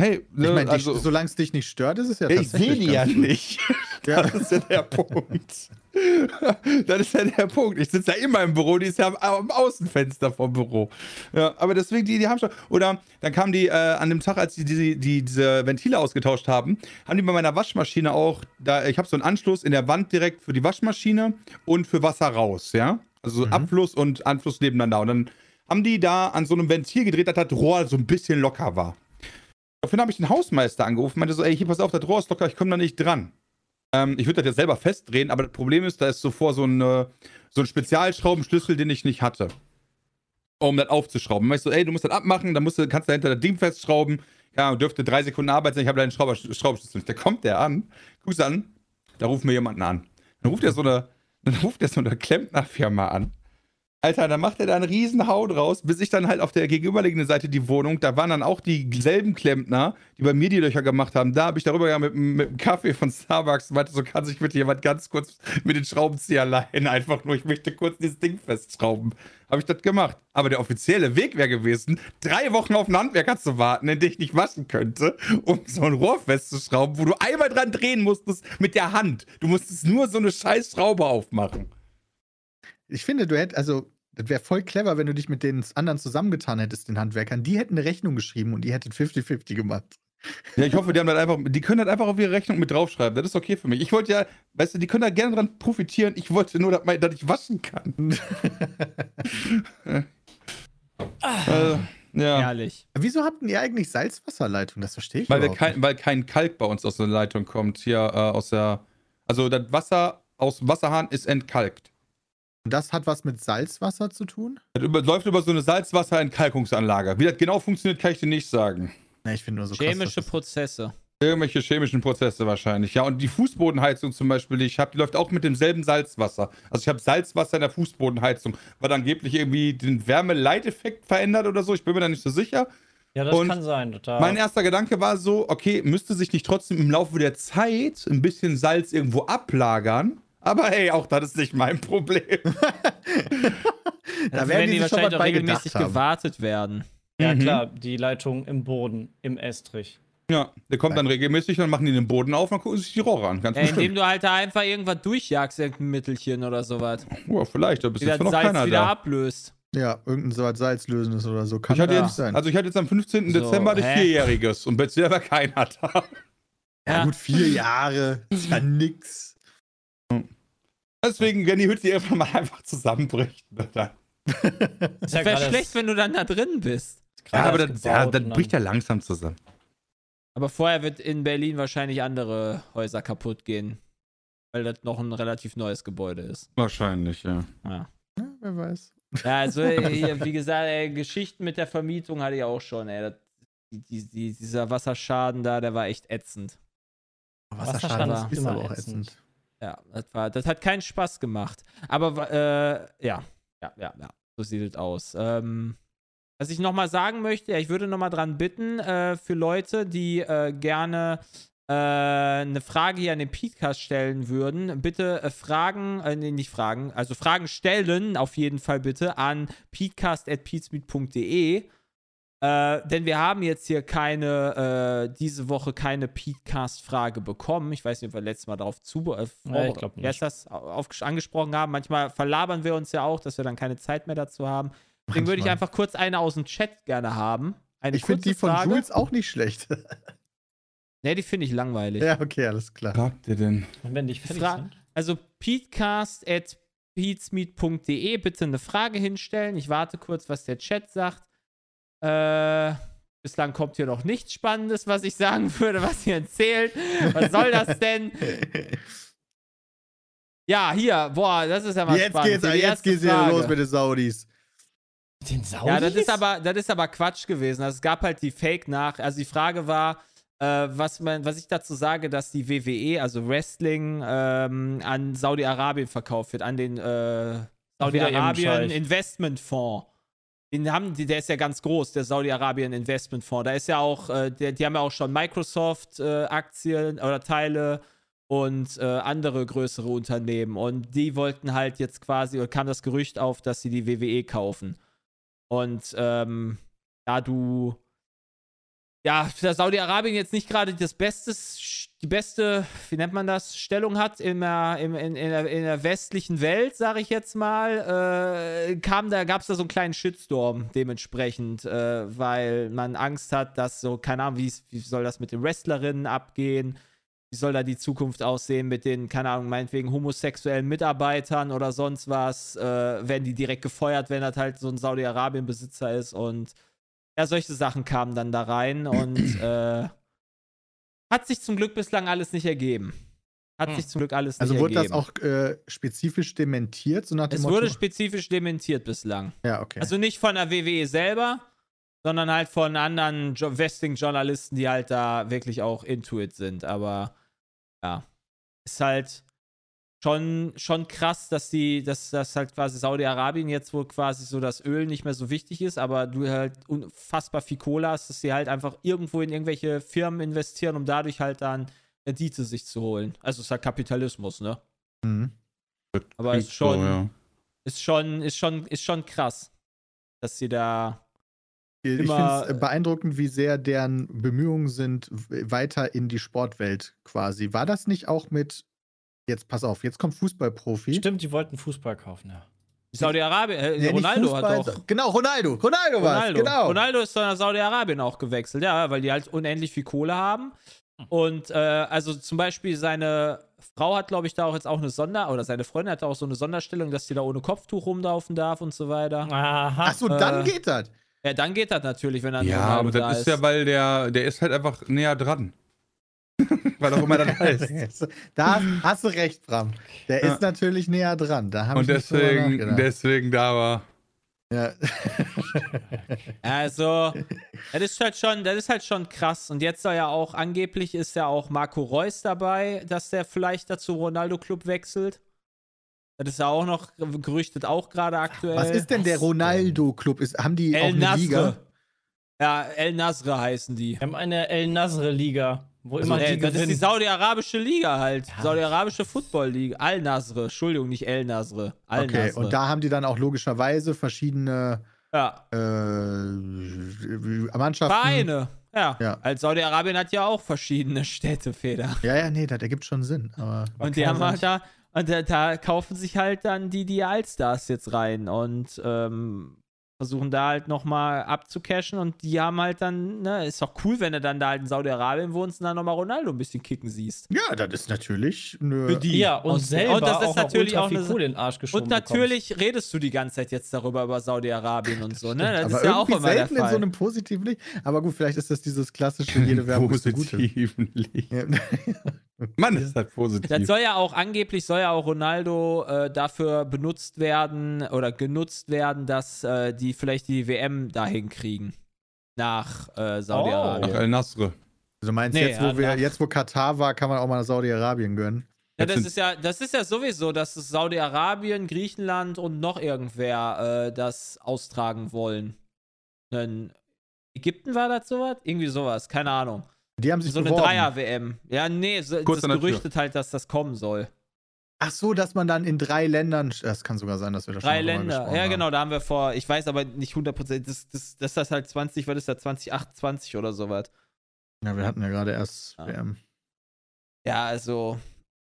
hey, Ich meine, also, solange es dich nicht stört, ist es ja ich sehe die ja nicht. Ja. Das ist ja der Punkt. das ist ja der Punkt. Ich sitze ja immer im Büro, die ist ja am, am Außenfenster vom Büro. Ja, aber deswegen, die, die haben schon. Oder dann kamen die äh, an dem Tag, als die, die, die diese Ventile ausgetauscht haben, haben die bei meiner Waschmaschine auch, da, ich habe so einen Anschluss in der Wand direkt für die Waschmaschine und für Wasser raus, ja. Also Abfluss und Anfluss nebeneinander. Und dann haben die da an so einem Ventil gedreht, dass das Rohr so ein bisschen locker war. Daraufhin habe ich den Hausmeister angerufen, meinte so, ey, hier pass auf, das Rohr ist locker, ich komme da nicht dran. Ähm, ich würde das ja selber festdrehen, aber das Problem ist, da ist zuvor so ein, so ein Spezialschraubenschlüssel, den ich nicht hatte. Um das aufzuschrauben. Dann ich so, ey, du musst das abmachen, dann musst du, kannst du dahinter das Ding festschrauben. Ja, dürfte drei Sekunden Arbeit sein, ich habe deinen Schrauber, Schraubenschlüssel nicht. Da kommt der an, guckst du an, da ruft mir jemanden an. Dann ruft er so eine, dann ruft er so eine Klempnerfirma an. Alter, dann macht er da einen riesen Hau draus, bis ich dann halt auf der gegenüberliegenden Seite die Wohnung, da waren dann auch dieselben Klempner, die bei mir die Löcher gemacht haben. Da habe ich darüber gegangen mit, dem- mit dem Kaffee von Starbucks und meinte, so kann sich bitte jemand ganz kurz mit den Schraubenzieher leihen. Einfach nur, ich möchte kurz dieses Ding festschrauben. Habe ich das gemacht. Aber der offizielle Weg wäre gewesen, drei Wochen auf einen Handwerker zu warten, in den ich nicht waschen könnte, um so ein Rohr festzuschrauben, wo du einmal dran drehen musstest mit der Hand. Du musstest nur so eine scheiß Schraube aufmachen. Ich finde, du hättest, also, das wäre voll clever, wenn du dich mit den anderen zusammengetan hättest, den Handwerkern. Die hätten eine Rechnung geschrieben und die hättet 50-50 gemacht. Ja, ich hoffe, die haben das einfach, die können das einfach auf ihre Rechnung mit draufschreiben. Das ist okay für mich. Ich wollte ja, weißt du, die können da gerne dran profitieren. Ich wollte nur, dass, dass ich waschen kann. also, ja. Herrlich. Wieso habt ihr eigentlich Salzwasserleitung? Das verstehe ich Weil, überhaupt kein, weil kein Kalk bei uns aus der Leitung kommt. Hier äh, aus der. Also das Wasser aus dem Wasserhahn ist entkalkt. Und das hat was mit Salzwasser zu tun? Das über, läuft über so eine Salzwasserentkalkungsanlage. Wie das genau funktioniert, kann ich dir nicht sagen. Na, ich finde nur so krass, Chemische das- Prozesse. Irgendwelche chemischen Prozesse wahrscheinlich. Ja, und die Fußbodenheizung zum Beispiel, die ich habe, die läuft auch mit demselben Salzwasser. Also ich habe Salzwasser in der Fußbodenheizung, weil angeblich irgendwie den Wärmeleiteffekt verändert oder so. Ich bin mir da nicht so sicher. Ja, das Und kann sein. Total. Mein erster Gedanke war so, okay, müsste sich nicht trotzdem im Laufe der Zeit ein bisschen Salz irgendwo ablagern? Aber hey, auch das ist nicht mein Problem. Da Also werden die die wahrscheinlich auch regelmäßig gewartet werden. ja, Mhm. klar, die Leitung im Boden, im Estrich. Ja, der kommt dann regelmäßig, dann machen die den Boden auf und gucken sich die Rohre an. Ganz Ja, bestimmt. indem du halt da einfach irgendwas durchjagst, irgendein Mittelchen oder sowas. Ja, vielleicht, da bist jetzt noch Salz keiner wieder da. ablöst. Ja, irgendein so was Salzlösendes oder so. Kann Ich hatte ja. jetzt, nicht sein. also ich hatte jetzt am 15. So, Dezember das hä? Vierjähriges und bisher war keiner da. ja, Ja. gut, vier Jahre. Ist ja nix. Deswegen, wenn die Hütte irgendwann mal einfach zusammenbricht. ne, Dann. Das wäre schlecht, wenn du dann da drin bist. Ja, aber das, ja, das und bricht dann- ja langsam zusammen. Aber vorher wird in Berlin wahrscheinlich andere Häuser kaputt gehen. Weil das noch ein relativ neues Gebäude ist. Wahrscheinlich, ja. Ja, Ja, wer weiß. ja also hier, wie gesagt, ey, Geschichten mit der Vermietung hatte ich auch schon. Ey. Das, die, die, die, dieser Wasserschaden da, der war echt ätzend. Wasserschaden Wasserschaden ist ist aber immer auch ätzend. ätzend. Ja, das, war, das hat keinen Spaß gemacht. Aber äh, ja, ja, ja, ja, so sieht es aus. Ähm, was ich nochmal sagen möchte, ja, ich würde nochmal dran bitten, äh, für Leute, die äh, gerne äh, eine Frage hier an den Podcast stellen würden, bitte äh, Fragen, äh, nee, nicht Fragen, also Fragen stellen, auf jeden Fall bitte, an peatcast.peatsmeet.de. Äh, denn wir haben jetzt hier keine, äh, diese Woche keine Peatcast-Frage bekommen. Ich weiß nicht, ob wir letztes Mal darauf zu, äh, Ja, ich glaub heißt das, auf, angesprochen haben. Manchmal verlabern wir uns ja auch, dass wir dann keine Zeit mehr dazu haben. Deswegen würde ich einfach kurz eine aus dem Chat gerne haben. Eine Ich finde die von Frage. Jules auch nicht schlecht. Nee, die finde ich langweilig. ja, okay, alles klar. Habt ihr denn? Und wenn die fertig Fra- sind. Also peatcast at peatsmeet.de bitte eine Frage hinstellen. Ich warte kurz, was der Chat sagt. Äh, bislang kommt hier noch nichts Spannendes, was ich sagen würde, was ihr erzählt. Was soll das denn? Ja, hier, boah, das ist ja mal Jetzt spannend. geht's, Hier jetzt geht's Frage. los mit den Saudis. Den Saudis? Ja, das ist aber, das ist aber Quatsch gewesen. Also es gab halt die Fake nach. Also die Frage war, äh, was, man, was ich dazu sage, dass die WWE, also Wrestling, ähm, an Saudi-Arabien verkauft wird, an den äh, Saudi-Arabien. Investmentfonds. Den haben, der ist ja ganz groß, der Saudi-Arabien Investmentfonds. Da ist ja auch, äh, der, die haben ja auch schon Microsoft-Aktien oder Teile und äh, andere größere Unternehmen. Und die wollten halt jetzt quasi, oder kam das Gerücht auf, dass sie die WWE kaufen. Und ähm, da du ja, Saudi-Arabien jetzt nicht gerade das beste, die beste, wie nennt man das, Stellung hat in der, in, in, in der westlichen Welt, sage ich jetzt mal, äh, kam da, gab es da so einen kleinen Shitstorm dementsprechend, äh, weil man Angst hat, dass so, keine Ahnung, wie, wie soll das mit den Wrestlerinnen abgehen, wie soll da die Zukunft aussehen mit den, keine Ahnung, meinetwegen homosexuellen Mitarbeitern oder sonst was, äh, werden die direkt gefeuert, wenn das halt so ein Saudi-Arabien-Besitzer ist und ja, solche Sachen kamen dann da rein und äh, hat sich zum Glück bislang alles nicht ergeben. Hat Hm. sich zum Glück alles Also nicht wurde das ergeben. auch äh, spezifisch dementiert, so nach dem es Motto? wurde spezifisch dementiert bislang. ja, okay. Also nicht von der WWE selber, sondern halt von anderen jo Wrestling-Journalisten, die halt da wirklich auch into it sind. Aber ja, ist halt schon, schon krass, dass die, dass das halt quasi Saudi-Arabien jetzt, wo quasi so das Öl nicht mehr so wichtig ist, aber du halt unfassbar viel Kohle hast, dass sie halt einfach irgendwo in irgendwelche Firmen investieren, um dadurch halt dann Rendite sich zu holen. Also es ist halt Kapitalismus, ne? Mhm. Aber ist So, schon, ja. ist schon, ist schon, ist schon krass, dass sie da Ich immer- finde es beeindruckend, wie sehr deren Bemühungen sind, weiter in die Sportwelt quasi. War das nicht auch mit, jetzt pass auf, jetzt kommt Fußballprofi. Stimmt, die wollten Fußball kaufen, ja. Saudi-Arabien, äh, nicht Ronaldo hat Fußball, doch. Genau, Ronaldo. Ronaldo, war Ronaldo. Genau. Ronaldo ist nach Saudi-Arabien auch gewechselt, ja, weil die halt unendlich viel Kohle haben. Und äh, also zum Beispiel seine Frau hat, glaube ich, da auch jetzt auch eine Sonder- oder seine Freundin hat da auch so eine Sonderstellung, dass die da ohne Kopftuch rumlaufen darf und so weiter. Aha. Achso, dann Äh, geht das. Ja, dann geht das natürlich, wenn dann Ja, Ronaldo aber da das ist ja, weil der, der ist halt einfach näher dran. weil auch immer das heißt. Da hast du recht, Bram. Der Ja. ist natürlich näher dran. Da haben Und deswegen, deswegen da war. ja. Also, das ist halt schon, das ist halt schon krass. Und jetzt soll ja auch, angeblich ist ja auch Marco Reus dabei, dass der vielleicht dazu Ronaldo Club wechselt. Das ist ja auch noch gerüchtet, auch gerade aktuell. Was ist denn der Ronaldo-Club? Ist- Haben die auch El eine Nasr. Liga? Ja, El Nasr heißen die. Wir haben eine El Nasr-Liga, wo Also, immer äh, die das ist die. Saudi-arabische Liga halt. Saudi-arabische Football-Liga. Al Nasr. Entschuldigung, nicht El Nasr. Al Okay, und da haben die dann auch logischerweise verschiedene ja. äh, Mannschaften. Vereine. Ja. Ja. Als Saudi-Arabien hat ja auch verschiedene Städtefeder. Ja, ja, nee, das ergibt schon Sinn. Aber Und die haben halt da, und da, da kaufen sich halt dann die, die Allstars jetzt rein und ähm, versuchen da halt nochmal abzucashen und die haben halt dann, ne, ist doch cool, wenn du dann da halt in Saudi-Arabien wohnst und dann nochmal Ronaldo ein bisschen kicken siehst. ja, das ist natürlich eine. Für die. Ja, und, Und- selber und das ist auch natürlich auch eine- in den Arsch geschoben Und natürlich redest du die ganze Zeit jetzt darüber, über Saudi-Arabien und so, ne? Das aber ist ja auch immer der selten in so einem positiven Licht. Aber gut, vielleicht ist das dieses klassische, jede Werbung ist positiven Licht. Ja. Mann, ist das positiv. Das soll ja auch angeblich soll ja auch Ronaldo äh, dafür benutzt werden oder genutzt werden, dass äh, die vielleicht die WM dahin kriegen nach äh, Saudi-Arabien. El Nasr. Also meinst Nee, jetzt, wo ja, wir, nach- jetzt, wo Katar war, kann man auch mal nach Saudi-Arabien gönnen. Ja, das ist ja, das ist ja sowieso, dass es Saudi-Arabien, Griechenland und noch irgendwer äh, das austragen wollen. Denn Ägypten war das sowas? Irgendwie sowas, keine Ahnung. Die haben sich So eine beworben. Dreier-WM. Ja, nee, so, Kurz das gerüchtet halt, dass das kommen soll. Ach so, dass man dann in drei Ländern. Das kann sogar sein, dass wir da schon Drei mal drüber Länder. Ja, haben. genau, da haben wir vor, ich weiß aber nicht 100%, das, das, das ist das halt 20, was ist das, 2028 oder sowas. Ja, wir hatten ja gerade erst Ja. WM. Ja, also,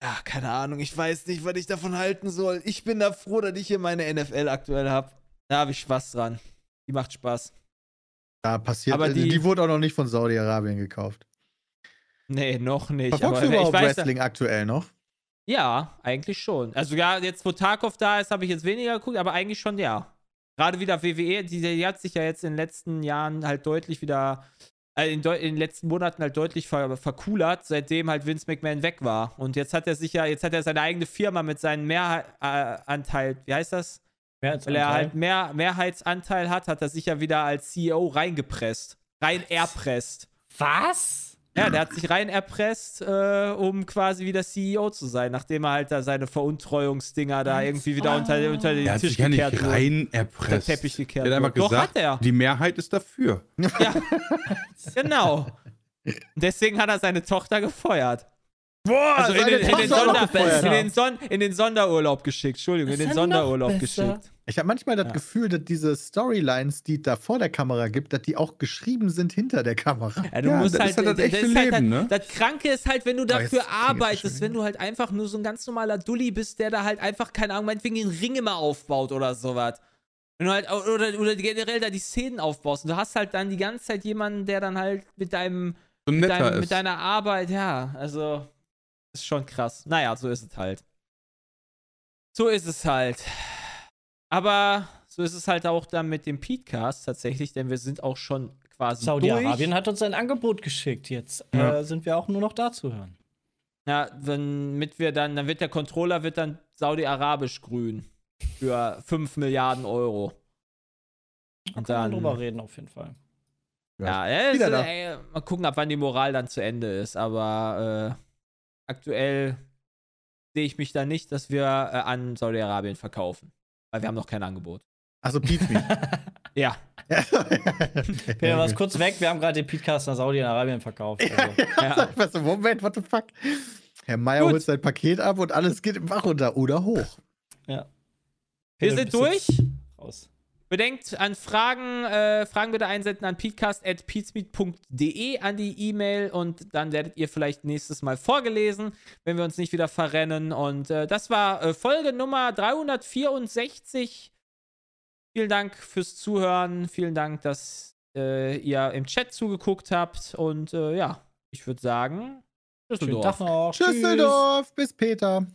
ja, keine Ahnung, ich weiß nicht, was ich davon halten soll. Ich bin da froh, dass ich hier meine NFL aktuell habe. Da habe ich Spaß dran. Die macht Spaß. Da passiert. Aber also die- die, wurde auch noch nicht von Saudi-Arabien gekauft. Nee, noch nicht. Verfolgst aber du überhaupt ich weiß, Wrestling aktuell noch? Ja, eigentlich schon. Also ja, jetzt wo Tarkov da ist, habe ich jetzt weniger geguckt, aber eigentlich schon ja. Gerade wieder WWE, die, die hat sich ja jetzt in den letzten Jahren halt deutlich wieder, äh, in, deu- in den letzten Monaten halt deutlich ver vercoolert, seitdem halt Vince McMahon weg war. Und jetzt hat er sich ja, jetzt hat er seine eigene Firma mit seinem Mehrheitsanteil, wie heißt das? Weil er halt mehr Mehrheitsanteil hat, hat er sich ja wieder als CEO reingepresst. Rein erpresst. Was? Ja, der hat sich rein erpresst, äh, um quasi wieder CEO zu sein, nachdem er halt da seine Veruntreuungsdinger da irgendwie wieder unter, unter den Er hat Tisch sich ja nicht gekehrt rein erpresst. Teppich gekehrt Er hat einfach wurde. Doch, gesagt, hat er. die Mehrheit ist dafür. Ja. genau. Und deswegen hat er seine Tochter gefeuert. Boah, Also in den, in, den Sonder, in, den Son in den Sonderurlaub geschickt. Entschuldigung, in Das den Sonderurlaub geschickt. Ich habe manchmal das Ja. Gefühl, dass diese Storylines, die es da vor der Kamera gibt, dass die auch geschrieben sind hinter der Kamera. Ja, du Ja, musst das halt, ist halt das echte ist halt, Leben, ne? Das Kranke ist halt, wenn du dafür arbeitest, wenn du halt einfach nur so ein ganz normaler Dulli bist, der da halt einfach, keine Ahnung, meinetwegen den Ring immer aufbaut oder sowas. Wenn du halt, oder, oder generell da die Szenen aufbaust und du hast halt dann die ganze Zeit jemanden, der dann halt mit deinem, So mit, ist. mit deiner Arbeit, ja, also, ist schon krass. Naja, so ist es halt. So ist es halt. Aber so ist es halt auch dann mit dem Petecast tatsächlich, denn wir sind auch schon quasi Saudi-Arabien hat uns ein Angebot geschickt. Jetzt Ja. äh, sind wir auch nur noch da zu hören. Ja, wenn mit wir dann, dann wird der Controller wird dann saudi-arabisch grün für 5 Milliarden Euro. Und man dann, drüber reden auf jeden Fall. ja, ja Wieder ist, da. ey, mal gucken, ab wann die Moral dann zu Ende ist. Aber äh, aktuell sehe ich mich da nicht, dass wir äh, an Saudi-Arabien verkaufen. Weil wir haben noch kein Angebot. Also Pizza. Ja, Peter, warst kurz weg. Wir haben gerade den Podcast nach Saudi-Arabien verkauft. Also. ja. Was, Moment, what the fuck? Herr Meier Gut. holt sein Paket ab und alles geht im Bach runter oder hoch. wir Peter, sind durch. Raus. Bedenkt an Fragen, äh, Fragen bitte einsenden an peatcast.peatsmeet.de an die E-Mail und dann werdet ihr vielleicht nächstes Mal vorgelesen, wenn wir uns nicht wieder verrennen. Und äh, das war äh, Folge Nummer 364. Vielen Dank fürs Zuhören. Vielen Dank, dass äh, ihr im Chat zugeguckt habt. Und äh, ja, ich würde sagen, Schönen Tag noch. Tschüsseldorf, bis Peter.